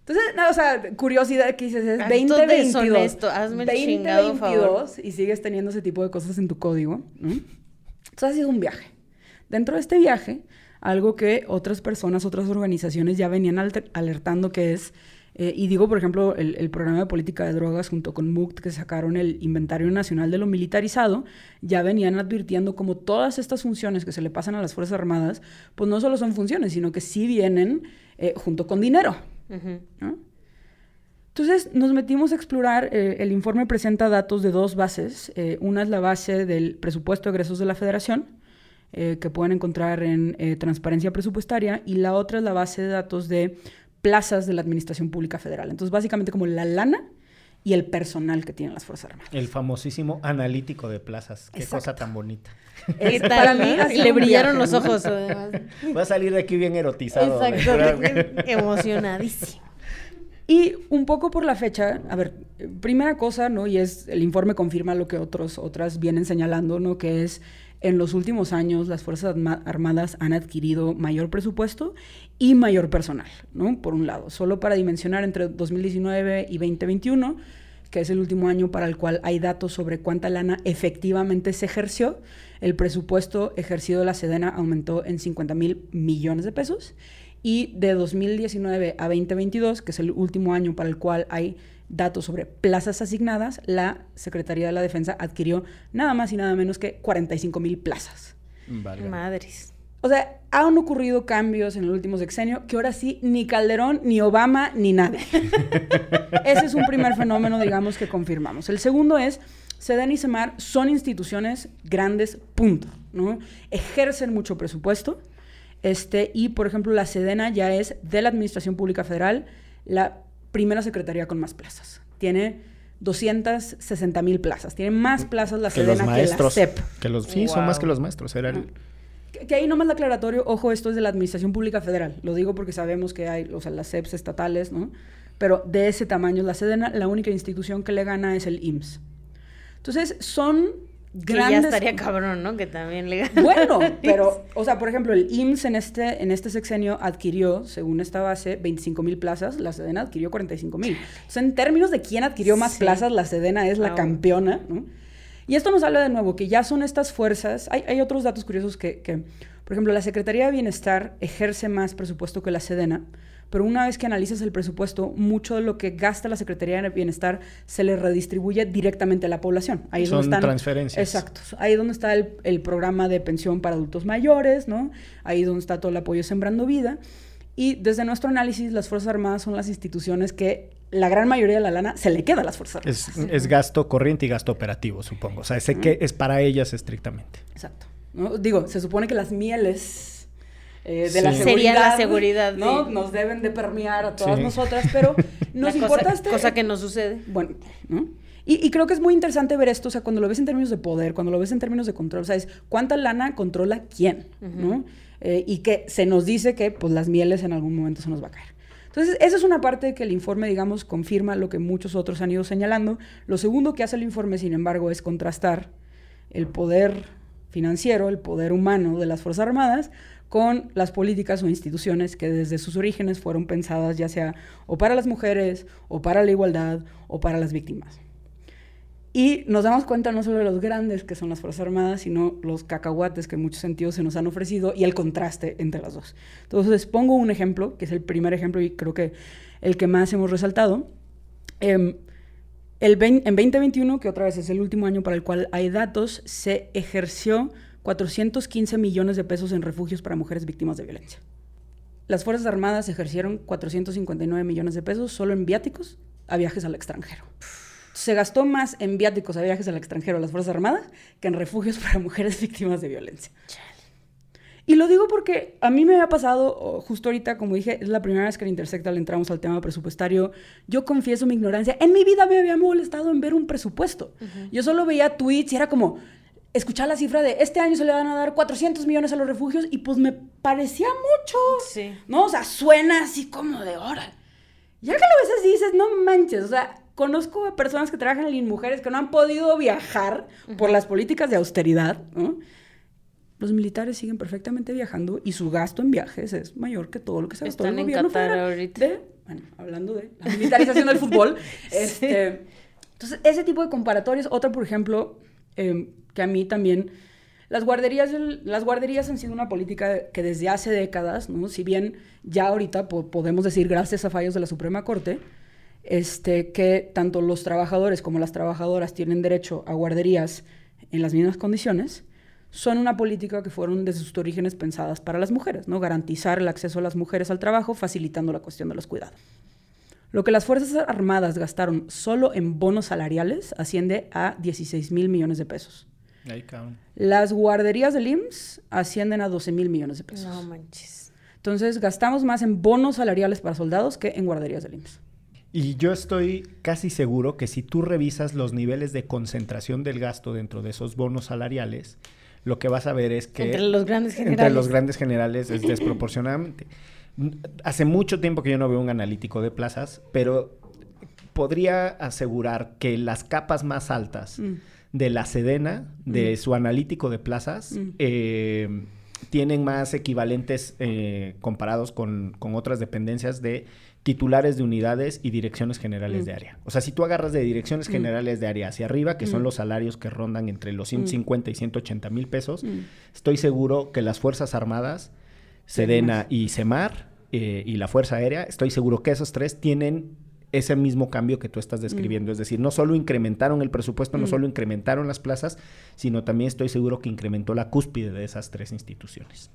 Entonces, no, o sea, curiosidad que dices, es Acto 2022, deshonesto, hazme el chingado favor. 2022 y sigues teniendo ese tipo de cosas en tu código, ¿no? Entonces ha sido un viaje. Dentro de este viaje, algo que otras personas, otras organizaciones ya venían alertando que es Eh, y digo, por ejemplo, el, el, programa de política de drogas junto con MUCT, que sacaron el Inventario Nacional de lo Militarizado, ya venían advirtiendo como todas estas funciones que se le pasan a las Fuerzas Armadas, pues no solo son funciones, sino que sí vienen eh, junto con dinero. ¿no? Entonces nos metimos a explorar, eh, el informe presenta datos de dos bases. Una es la base del presupuesto de egresos de la federación, eh, que pueden encontrar en eh, transparencia presupuestaria, y la otra es la base de datos de plazas de la Administración Pública Federal. Entonces básicamente como la lana y el personal que tienen las Fuerzas Armadas. El famosísimo analítico de plazas. Qué Exacto. cosa tan bonita. ¿Qué tal? Para mí le brillaron viaje, los ¿no? ojos. además. Va a salir de aquí bien erotizado. Exacto. Emocionadísimo. Y un poco por la fecha, a ver, primera cosa, ¿no? Y es, el informe confirma lo que otros, otras vienen señalando, ¿no? Que es, en los últimos años las Fuerzas Arma- Armadas han adquirido mayor presupuesto y mayor personal, ¿no? Por un lado, solo para dimensionar entre 2019 y 2021, que es el último año para el cual hay datos sobre cuánta lana efectivamente se ejerció, el presupuesto ejercido de la Sedena aumentó en 50 mil millones de pesos y de 2019 a 2022, que es el último año para el cual hay datos sobre plazas asignadas, la Secretaría de la Defensa adquirió nada más y nada menos que 45 mil plazas. Válgame. Madres. O sea, han ocurrido cambios en el último sexenio que ahora sí ni Calderón, ni Obama, ni nadie. Ese es un primer fenómeno, digamos, que confirmamos. El segundo es, Sedena y Semar son instituciones grandes, punto, ¿no? Ejercen mucho presupuesto, este, y por ejemplo, la Sedena ya es de la Administración Pública Federal la primera secretaría con más plazas. Tiene 260 mil plazas. Tiene más plazas la Que los Sedena que la maestros. CEP. Que los, sí, son más que los maestros. Era el- Que, que ahí nomás la aclaratorio, ojo, esto es de la Administración Pública Federal. Lo digo porque sabemos que hay, o sea, las CEPs estatales, ¿no? Pero de ese tamaño la Sedena, la única institución que le gana es el IMSS. Entonces, son Que ya grandes... estaría cabrón, ¿no? Que también le Bueno, pero, o sea, por ejemplo, el IMSS en este, en este sexenio adquirió, según esta base, 25 mil plazas, la Sedena adquirió 45 mil. Entonces, en términos de quién adquirió más Sí. plazas, la Sedena es la Wow. campeona, ¿no? Y esto nos habla de nuevo que ya son estas fuerzas. Hay, hay otros datos curiosos que, que, por ejemplo, la Secretaría de Bienestar ejerce más presupuesto que la Sedena, pero una vez que analizas el presupuesto, mucho de lo que gasta la Secretaría de Bienestar se le redistribuye directamente a la población. Ahí es donde Son están- transferencias. Exacto. Ahí es donde está el, el programa de pensión para adultos mayores, ¿no? Ahí es donde está todo el apoyo Sembrando Vida. Y desde nuestro análisis, las Fuerzas Armadas son las instituciones que la gran mayoría de la lana se le queda a las Fuerzas Armadas. es, es gasto corriente y gasto operativo, supongo. O sea, sé que es para ellas estrictamente. Exacto. ¿no? Digo, se supone que las mieles eh, de Sí. la seguridad, Sería la seguridad, ¿no? sí. Nos deben de permear a todas Sí. nosotras, pero nos La importa cosa, este... cosa que no sucede. Bueno, ¿no? Y, y creo que es muy interesante ver esto, o sea, cuando lo ves en términos de poder, cuando lo ves en términos de control, ¿sabes? ¿Cuánta lana controla quién? ¿no? Eh, y que se nos dice que, pues, las mieles en algún momento se nos va a caer. Entonces, esa es una parte que el informe, digamos, confirma lo que muchos otros han ido señalando. Lo segundo que hace el informe, sin embargo, es contrastar el poder financiero, el poder humano de las Fuerzas Armadas con las políticas o instituciones que desde sus orígenes fueron pensadas ya sea o para las mujeres, o para la igualdad, o para las víctimas. Y nos damos cuenta no solo de los grandes que son las Fuerzas Armadas, sino los cacahuates que en muchos sentidos se nos han ofrecido y el contraste entre las dos. Entonces, pongo un ejemplo, que es el primer ejemplo y creo que el que más hemos resaltado. Em, el vein- en 2021, que otra vez es el último año para el cual hay datos, se ejerció 415 millones de pesos en refugios para mujeres víctimas de violencia. Las Fuerzas Armadas ejercieron 459 millones de pesos solo en viáticos a viajes al extranjero. Se gastó más en viáticos a viajes al extranjero a las Fuerzas Armadas que en refugios para mujeres víctimas de violencia. Y lo digo porque a mí me había pasado, justo ahorita, como dije, es la primera vez que en Intersectal entramos al tema presupuestario. Yo confieso mi ignorancia. En mi vida me había molestado en ver un presupuesto. Yo solo veía tweets y era como escuchar la cifra de este año se le van a dar 400 millones a los refugios y pues me parecía mucho. Sí. ¿No? O sea, suena así como de hora. Ya que ves así, dices, no manches, o sea, conozco a personas que trabajan en mujeres que no han podido viajar por las políticas de austeridad, ¿no? Los militares siguen perfectamente viajando y su gasto en viajes es mayor que todo lo que se gastó Están el en gobierno Qatar federal. ahorita. De- bueno, hablando de la militarización del fútbol. Este, entonces, ese tipo de comparatorios, otra, por ejemplo, eh, que a mí también Las guarderías, las guarderías han sido una política que desde hace décadas, ¿no? si bien ya ahorita podemos decir gracias a fallos de la Suprema Corte, este, que tanto los trabajadores como las trabajadoras tienen derecho a guarderías en las mismas condiciones, son una política que fueron desde sus orígenes pensadas para las mujeres, ¿no? Garantizar el acceso a las mujeres al trabajo, facilitando la cuestión de los cuidados. Lo que las Fuerzas Armadas gastaron solo en bonos salariales asciende a 16 mil millones de pesos. Las guarderías del IMSS ascienden a 12 mil millones de pesos. No manches. Entonces, gastamos más en bonos salariales para soldados que en guarderías del IMSS. Y yo estoy casi seguro que si tú revisas los niveles de concentración del gasto dentro de esos bonos salariales, lo que vas a ver es que... Entre los grandes generales. Entre los grandes generales es desproporcionadamente. Hace mucho tiempo que yo no veo un analítico de plazas, pero podría asegurar que las capas más altas mm. de la Sedena, de mm. su analítico de plazas, mm. eh, tienen más equivalentes eh, comparados con, con, otras dependencias de titulares de unidades y direcciones generales de área. O sea, si tú agarras de direcciones generales de área hacia arriba, que son los salarios que rondan entre los 150 y 180 mil pesos, estoy seguro que las Fuerzas Armadas, Sedena y Semar eh, y la Fuerza Aérea, estoy seguro que esos tres tienen ese mismo cambio que tú estás describiendo. Es decir, no solo incrementaron el presupuesto, no solo incrementaron las plazas, sino también estoy seguro que incrementó la cúspide de esas tres instituciones.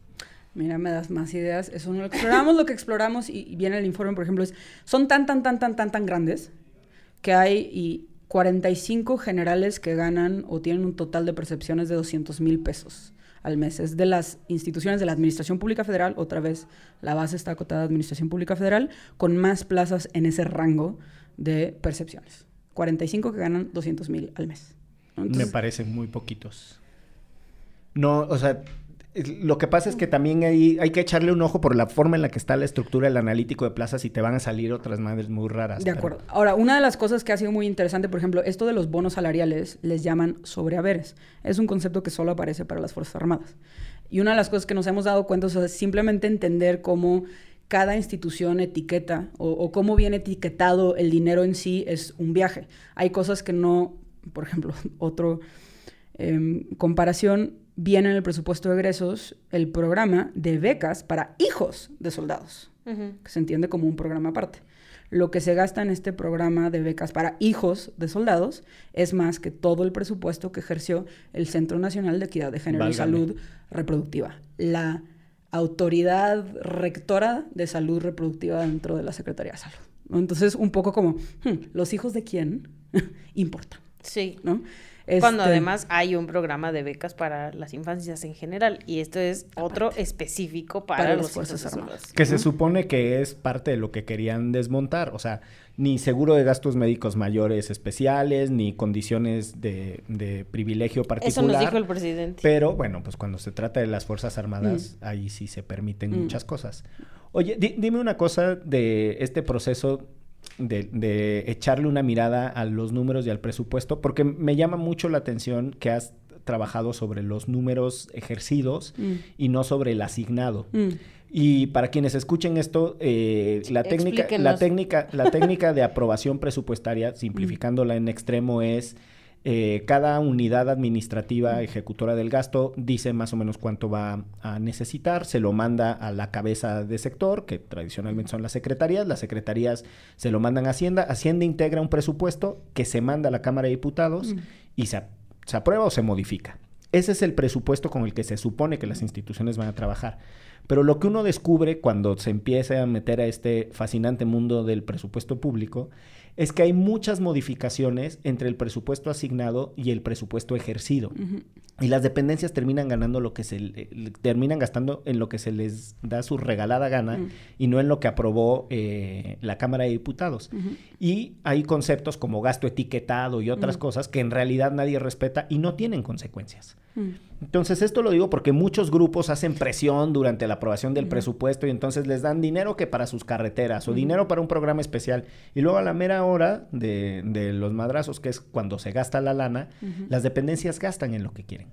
Mira, me das más ideas. Eso no lo exploramos. lo que exploramos y, viene el informe, por ejemplo, es son tan, tan, tan, tan, tan, tan grandes que hay y 45 generales que ganan o tienen un total de percepciones de 200 mil pesos al mes. Es de las instituciones de la Administración Pública Federal, otra vez la base está acotada a Administración Pública Federal, con más plazas en ese rango de percepciones. 45 que ganan 200 mil al mes. Me parecen muy poquitos. No, o sea, lo que pasa es que también hay, hay que echarle un ojo por la forma en la que está la estructura del analítico de plazas y te van a salir otras madres muy raras. De acuerdo. Ahora, una de las cosas que ha sido muy interesante, por ejemplo, esto de los bonos salariales les llaman sobrehaberes. Es un concepto que solo aparece para las Fuerzas Armadas. Y una de las cosas que nos hemos dado cuenta es simplemente entender cómo cada institución etiqueta o, cómo viene etiquetado el dinero en sí es un viaje. Hay cosas que no, por ejemplo, otro em, comparación, viene en el presupuesto de egresos el programa de becas para hijos de soldados, que se entiende como un programa aparte. Lo que se gasta en este programa de becas para hijos de soldados es más que todo el presupuesto que ejerció el Centro Nacional de Equidad de Género y Salud Reproductiva, la autoridad rectora de salud reproductiva dentro de la Secretaría de Salud. Entonces, un poco como, hmm, ¿los hijos de quién importa? Sí. ¿no? Cuando este, además hay un programa de becas para las infancias en general y esto es otro específico para, los Fuerzas Armadas. Que se supone que es parte de lo que querían desmontar, o sea, ni seguro de gastos médicos mayores especiales, ni condiciones de, privilegio particular. Eso nos dijo el presidente. Pero bueno, pues cuando se trata de las Fuerzas Armadas, mm. ahí sí se permiten mm. muchas cosas. Oye, dime una cosa de este proceso de, echarle una mirada a los números y al presupuesto, porque me llama mucho la atención que has trabajado sobre los números ejercidos mm. y no sobre el asignado. Mm. Y para quienes escuchen esto, eh, la, técnica, la, técnica, la técnica de aprobación presupuestaria, simplificándola en extremo, es eh, cada unidad administrativa ejecutora del gasto dice más o menos cuánto va a necesitar, se lo manda a la cabeza de sector, que tradicionalmente son las secretarías, las secretarías se lo mandan a Hacienda, Hacienda integra un presupuesto que se manda a la Cámara de Diputados y se, se aprueba o se modifica. Ese es el presupuesto con el que se supone que las instituciones van a trabajar. Pero lo que uno descubre cuando se empieza a meter a este fascinante mundo del presupuesto público es que hay muchas modificaciones entre el presupuesto asignado y el presupuesto ejercido. Y las dependencias terminan ganando lo que se terminan gastando en lo que se les da su regalada gana y no en lo que aprobó eh, la Cámara de Diputados. Y hay conceptos como gasto etiquetado y otras cosas que en realidad nadie respeta y no tienen consecuencias. Entonces, esto lo digo porque muchos grupos hacen presión durante la aprobación del presupuesto y entonces les dan dinero que para sus carreteras o dinero para un programa especial. Y luego a la mera hora de, los madrazos, que es cuando se gasta la lana, las dependencias gastan en lo que quieren.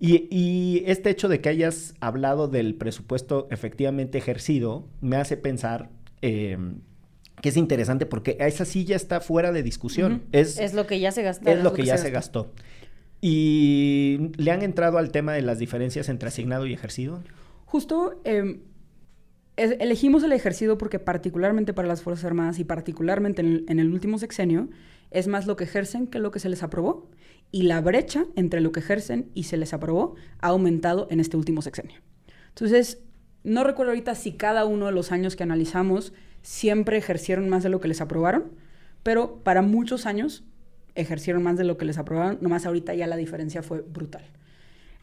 y, este hecho de que hayas hablado del presupuesto efectivamente ejercido me hace pensar... Eh, que es interesante porque esa sí ya está fuera de discusión. es, es, lo que ya se gastó. Es lo, que, ya se gastó. ¿Y le han entrado al tema de las diferencias entre asignado y ejercido? Justo es- elegimos el ejercido porque particularmente para las Fuerzas Armadas y particularmente en el, en el último sexenio es más lo que ejercen que lo que se les aprobó y la brecha entre lo que ejercen y se les aprobó ha aumentado en este último sexenio. Entonces, no recuerdo ahorita si cada uno de los años que analizamos siempre ejercieron más de lo que les aprobaron, pero para muchos años ejercieron más de lo que les aprobaron, nomás ahorita ya la diferencia fue brutal.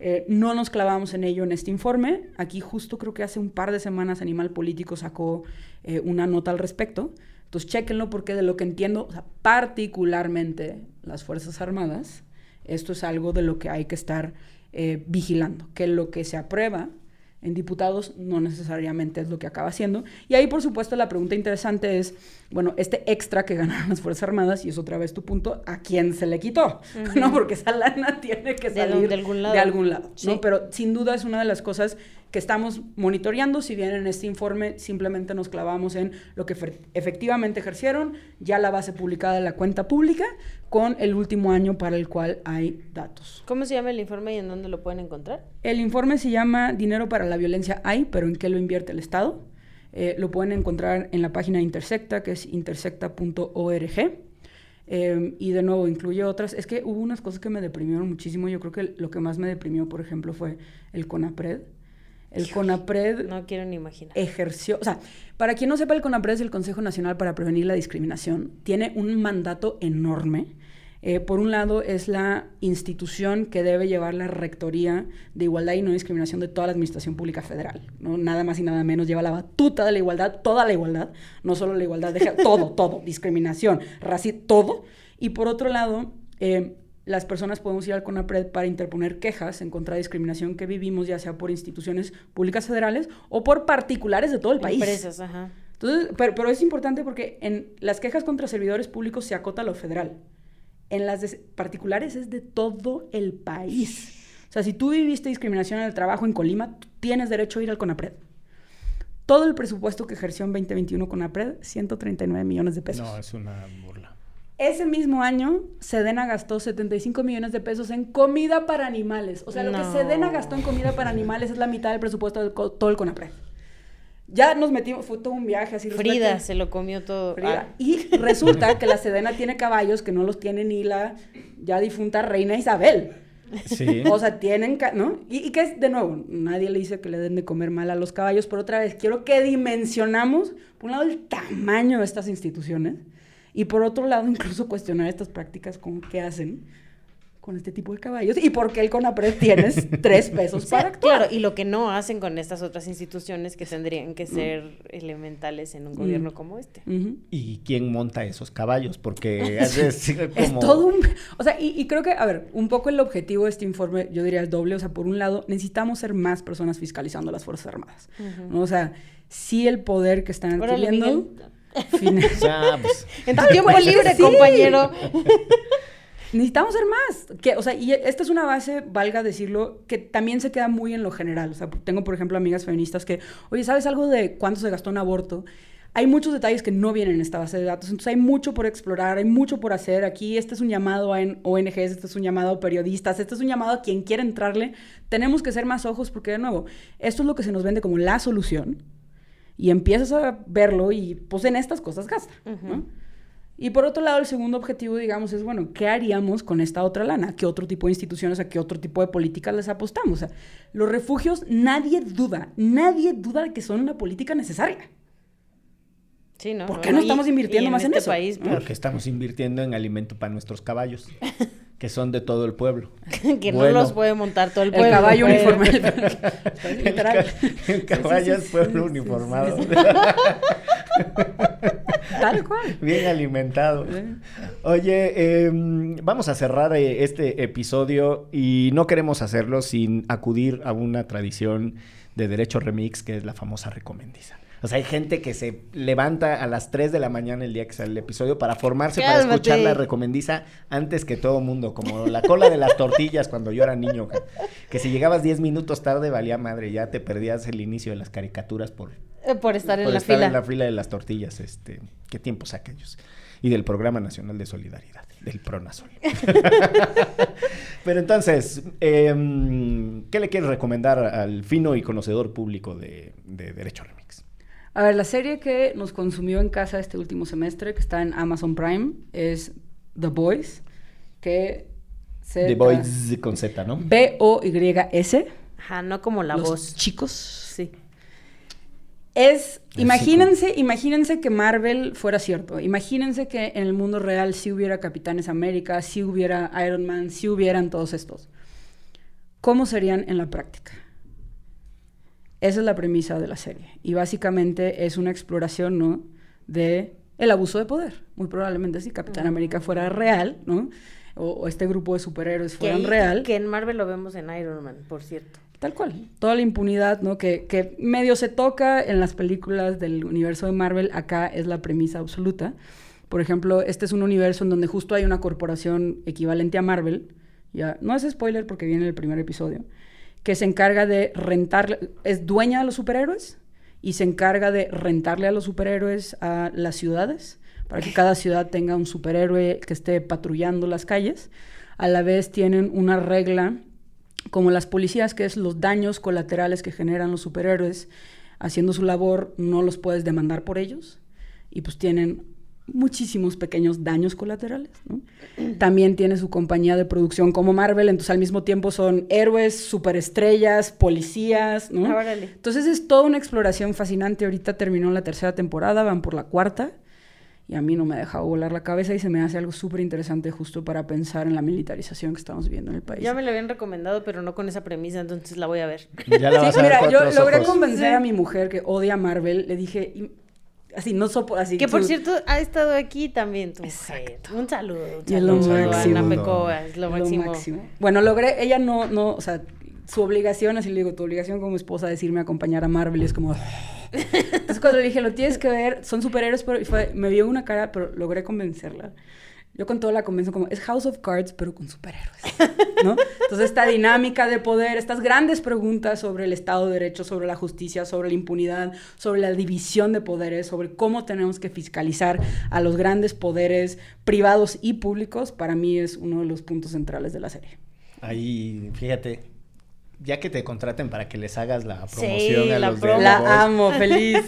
Eh, no nos clavamos en ello en este informe. Aquí justo creo que hace un par de semanas Animal Político sacó eh, una nota al respecto. Entonces, chéquenlo porque de lo que entiendo, particularmente las Fuerzas Armadas, esto es algo de lo que hay que estar eh, vigilando, que lo que se aprueba en diputados no necesariamente es lo que acaba siendo. Y ahí, por supuesto, la pregunta interesante es, bueno, este extra que ganaron las Fuerzas Armadas, y es otra vez tu punto, ¿a quién se le quitó? ¿No? Porque esa lana tiene que salir de algún lado. de algún lado, Sí. ¿no? Pero sin duda es una de las cosas que estamos monitoreando, si bien en este informe simplemente nos clavamos en lo que fe- efectivamente ejercieron, ya la base publicada de la cuenta pública, con el último año para el cual hay datos. ¿Cómo se llama el informe y en dónde lo pueden encontrar? El informe se llama Dinero para la violencia hay, pero ¿en qué lo invierte el Estado? Eh, lo pueden encontrar en la página de Intersecta, que es intersecta.org. Eh, y de nuevo, incluye otras. Es que hubo unas cosas que me deprimieron muchísimo. Yo creo que lo que más me deprimió, por ejemplo, fue el CONAPRED. El CONAPRED No quiero ni imaginar. ejerció, o sea, para quien no sepa, el CONAPRED es el Consejo Nacional para Prevenir la Discriminación. Tiene un mandato enorme. Eh, por un lado, es la institución que debe llevar la rectoría de igualdad y no discriminación de toda la administración pública federal. ¿no? Nada más y nada menos lleva la batuta de la igualdad, toda la igualdad, no solo la igualdad, deja todo, todo, discriminación, racismo, todo. Y por otro lado, eh, las personas podemos ir al CONAPRED para interponer quejas en contra de discriminación que vivimos, ya sea por instituciones públicas federales o por particulares de todo el país. Empresas, ajá. Entonces, pero, pero es importante porque en las quejas contra servidores públicos se acota lo federal. En las de particulares es de todo el país. O sea, si tú viviste discriminación en el trabajo en Colima, tienes derecho a ir al CONAPRED. Todo el presupuesto que ejerció en 2021 CONAPRED, 139 millones de pesos. No, es una burla. Ese mismo año, Sedena gastó 75 millones de pesos en comida para animales. O sea, lo que. Sedena gastó en comida para animales es la mitad del presupuesto de co- todo el CONAPRED. Ya nos metimos, fue todo un viaje así. Frida se lo comió todo. Frida. Ah, Y resulta que la Sedena tiene caballos que no los tiene ni la ya difunta reina Isabel. Sí. O sea, tienen, ¿no? Y, y que es, de nuevo, nadie le dice que le den de comer mal a los caballos, pero otra vez, quiero que dimensionamos, por un lado, el tamaño de estas instituciones, y por otro lado, incluso cuestionar estas prácticas con qué hacen con este tipo de caballos, y por qué el CONAPRED tienes tres pesos o sea, para actuar. claro, y lo que no hacen con estas otras instituciones que tendrían que ser elementales en un gobierno Mm. como este. ¿Y quién monta esos caballos? Porque es, es Es como... todo un... O sea, y, y creo que, a ver, un poco el objetivo de este informe, yo diría, es doble. O sea, por un lado, necesitamos ser más personas fiscalizando las Fuerzas Armadas. ¿no? O sea, sí el poder que están adquiriendo... Miguel. Sea, pues, En tu tiempo libre, sí. compañero. necesitamos ser más. Que, o sea, y esta es una base, valga decirlo, que también se queda muy en lo general. O sea, tengo, por ejemplo, amigas feministas que, oye, ¿sabes algo de cuánto se gastó en aborto? Hay muchos detalles que no vienen en esta base de datos, entonces hay mucho por explorar, hay mucho por hacer. Aquí este es un llamado a ONGs, este es un llamado a periodistas, este es un llamado a quien quiera entrarle. Tenemos que ser más ojos porque, de nuevo, esto es lo que se nos vende como la solución y empiezas a verlo y pues en estas cosas gasta, ¿no? Y por otro lado, el segundo objetivo, digamos, es, bueno, ¿qué haríamos con esta otra lana? ¿Qué otro tipo de instituciones, a qué otro tipo de políticas les apostamos? O sea, los refugios, nadie duda, nadie duda de que son una política necesaria. Sí, ¿no? ¿Por qué no Y- estamos invirtiendo y más en este eso? país, pues, porque estamos invirtiendo en alimento para nuestros caballos, que son de todo el pueblo. que Bueno. no los puede montar todo el El pueblo. caballo pues. uniforme. El, ca- el caballo es pueblo uniformado. sí, Tal cual. Bien alimentado. Oye, em, vamos a cerrar eh, este episodio y no queremos hacerlo sin acudir a una tradición de Derecho Remix, que es la famosa recomendiza. O sea, hay gente que se levanta a las 3 de la mañana el día que sale el episodio para formarse, para escuchar la recomendiza antes que todo mundo, como la cola de las tortillas cuando yo era niño, que, que si llegabas 10 minutos tarde valía madre, ya te perdías el inicio de las caricaturas por Eh, por estar en por la estar fila. en la fila de las tortillas, este, qué tiempos aquellos. Y del Programa Nacional de Solidaridad, del PRONASOL. Pero entonces, em, ¿qué le quieres recomendar al fino y conocedor público de, de Derecho Remix? A ver, la serie que nos consumió en casa este último semestre, que está en Amazon Prime, es The Boys, que se The Boys con Z, ¿no? B-O-Y-S. Ajá, no como la los voz. chicos. Sí. Es, imagínense, imagínense que Marvel fuera cierto. Imagínense que en el mundo real sí hubiera Capitanes América, sí hubiera Iron Man, sí hubieran todos estos. ¿Cómo serían en la práctica? Esa es la premisa de la serie. Y básicamente es una exploración, ¿no? De el abuso de poder. Muy probablemente si Capitán América fuera real, ¿no? O, o este grupo de superhéroes Que, fueran ahí- real. que en Marvel lo vemos en Iron Man, por cierto. Tal cual. Toda la impunidad, ¿no? Que, que medio se toca en las películas del universo de Marvel, acá es la premisa absoluta. Por ejemplo, este es un universo en donde justo hay una corporación equivalente a Marvel, ya no es spoiler porque viene el primer episodio, que se encarga de rentar, es dueña de los superhéroes y se encarga de rentarle a los superhéroes a las ciudades para que cada ciudad tenga un superhéroe que esté patrullando las calles. A la vez tienen una regla como las policías, que es los daños colaterales que generan los superhéroes haciendo su labor, no los puedes demandar por ellos. Y pues tienen muchísimos pequeños daños colaterales. ¿no? También tiene su compañía de producción como Marvel, entonces al mismo tiempo son héroes, superestrellas, policías. ¿no? Ah, órale. Entonces es toda una exploración fascinante. Ahorita terminó la tercera temporada, van por la cuarta. Y a mí no me ha dejado volar la cabeza y se me hace algo súper interesante justo para pensar en la militarización que estamos viviendo en el país. Ya me lo habían recomendado, pero no con esa premisa, entonces la voy a ver. Ya la vas Sí, a ver mira, yo logré ojos. convencer Sí. a mi mujer que odia Marvel. Le dije, así, no sopo, así. Que por su- cierto, ha estado aquí también tu mujer. Un saludo. Un saludo a máximo. Ana Pecoa, es lo lo máximo. máximo. Bueno, logré, ella no, no, o sea, su obligación, así le digo, tu obligación como esposa a acompañar a Marvel es como... Entonces cuando le dije, lo tienes que ver, son superhéroes, pero fue- me vio una cara, pero logré convencerla. Yo con todo la convenzo como, es House of Cards, pero con superhéroes, ¿no? Entonces esta dinámica de poder, estas grandes preguntas sobre el Estado de Derecho, sobre la justicia, sobre la impunidad, sobre la división de poderes, sobre cómo tenemos que fiscalizar a los grandes poderes privados y públicos, para mí es uno de los puntos centrales de la serie. Ahí, fíjate, ya que te contraten para que les hagas la Sí, promoción a la los de promo. La amo, feliz.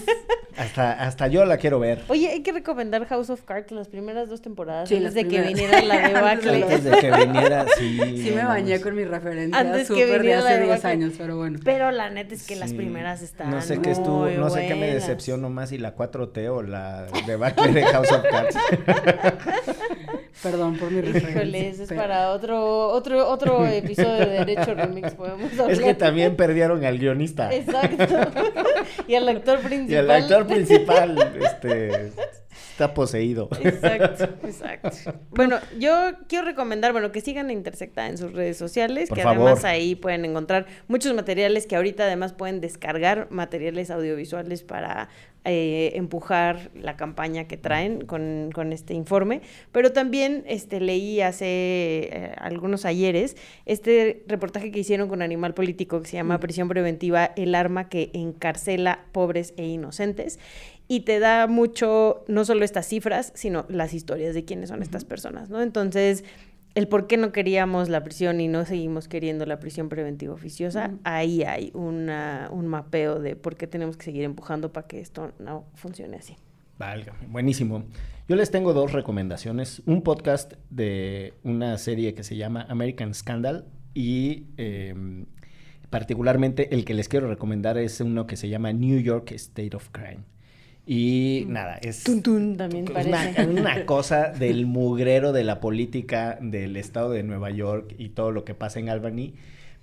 Hasta, hasta yo la quiero ver. Oye, hay que recomendar House of Cards las primeras dos temporadas Sí, antes de que viniera la de debacle. Antes de que viniera, sí. Sí me bañé con mi referencia Antes que súper de viniera la hace 10 debacle. años, pero bueno. Pero la neta es que las Sí. primeras están No sé qué estuvo, no sé qué me decepcionó más, si la 4T o la debacle de House of Cards. Perdón por mi referencia. Híjole, eso es pero- para otro, otro, otro episodio de Derecho Remix, podemos hablar. es que también perdieron al guionista. Exacto. y al actor principal. Y el actor principal, este, está poseído. Exacto, exacto. Bueno, yo quiero recomendar, bueno, que sigan a Intersecta en sus redes sociales, Por que favor. además ahí pueden encontrar muchos materiales que ahorita además pueden descargar, materiales audiovisuales para eh, empujar la campaña que traen con, con este informe. Pero también este, leí hace eh, algunos ayeres este reportaje que hicieron con Animal Político que se llama Prisión Preventiva, el arma que encarcela pobres e inocentes y te da mucho, no solo estas cifras, sino las historias de quiénes son estas personas, ¿no? Entonces, el por qué no queríamos la prisión y no seguimos queriendo la prisión preventiva oficiosa, ahí hay una, un mapeo de por qué tenemos que seguir empujando para que esto no funcione así. Válgame, buenísimo. Yo les tengo dos recomendaciones. Un podcast de una serie que se llama American Scandal y eh, particularmente el que les quiero recomendar es uno que se llama New York State of Crime. Y nada, es Tun, tun, también una, cosa del mugrero de la política del estado de Nueva York y todo lo que pasa en Albany.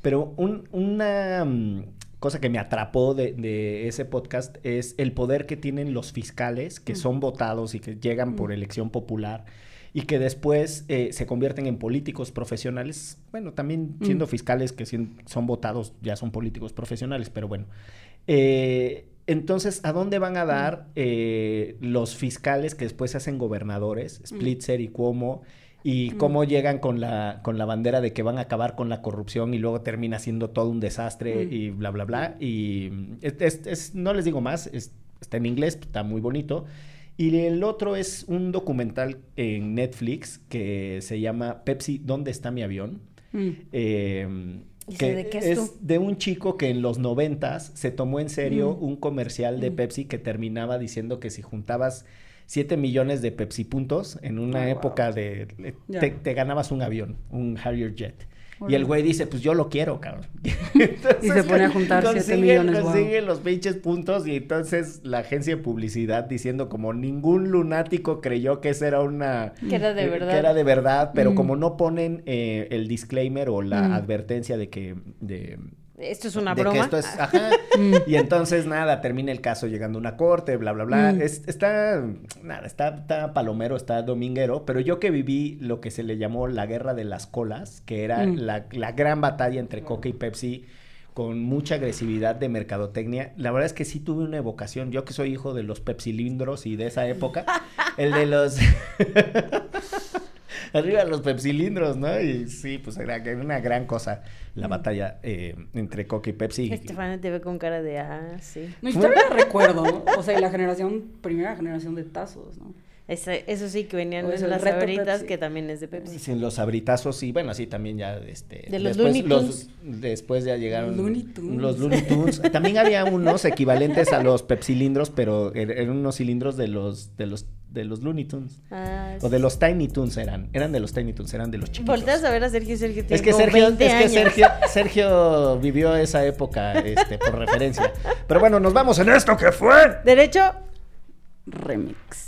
Pero un- una mm, cosa que me atrapó de, de ese podcast es el poder que tienen los fiscales que son votados y que llegan por elección popular y que después eh, se convierten en políticos profesionales. Bueno, también siendo fiscales que son votados ya son políticos profesionales, pero bueno. Eh, entonces, ¿a dónde van a dar eh, los fiscales que después se hacen gobernadores, Splitzer y Cuomo, y cómo llegan con la, con la bandera de que van a acabar con la corrupción y luego termina siendo todo un desastre Mm. y bla, bla, bla? Y mm, es- es- es- no les digo más, es está en inglés, está muy bonito. Y el otro es un documental en Netflix que se llama Pepsi, ¿dónde está mi avión? Mm. Eh, ¿Y que de qué es es tú? de un chico que en los noventas se tomó en serio Mm. un comercial de Mm. Pepsi que terminaba diciendo que si juntabas 7 millones de Pepsi puntos en una Ah, wow. época de... Te ganabas un avión, un Harrier Jet. Y el güey dice, pues yo lo quiero, cabrón. Y se pone a juntar siete consigue- millones, wow. Consigue los pinches puntos y entonces la agencia de publicidad diciendo como ningún lunático creyó que esa era una... Que era de verdad. Que era de verdad, pero Mm. como no ponen eh, el disclaimer o la Mm. advertencia de que... De, Esto es una de broma. que esto es, ajá. Mm. Y entonces nada, termina el caso llegando a una corte, bla, bla, bla. Mm. Es- está, nada, está, está palomero, está dominguero, pero yo que viví lo que se le llamó la guerra de las colas, que era Mm. la, la gran batalla entre Coca y Pepsi con mucha agresividad de mercadotecnia. La verdad es que sí tuve una evocación. Yo que soy hijo de los pepsilindros y de esa época, el de los... Arriba los pepsilindros, ¿no? Y sí, pues era era una gran cosa la batalla eh, entre Coca y Pepsi. y- Estefania te ve con cara de, ah, sí. No, yo todavía recuerdo, ¿no? O sea, y la generación, primera generación de tazos, ¿no? Ese- eso sí que venían O en las sabritas, que también es de Pepsi. Sí, los abritazos y bueno, sí, también ya este De los después, Looney Tunes. después ya llegaron Looney Tunes. los Looney Tunes. También había unos equivalentes a los pepsilindros, pero er- eran unos cilindros de los de los de los Looney Tunes Ah, o de los Tiny Tunes eran, eran de los Tiny Tunes, eran de los chiquitos. Volteas a ver a Sergio y Sergio tiene Es que como Sergio, 20 es que Sergio vivió esa época este, por referencia. Pero bueno, nos vamos en esto que fue. Derecho. Remix.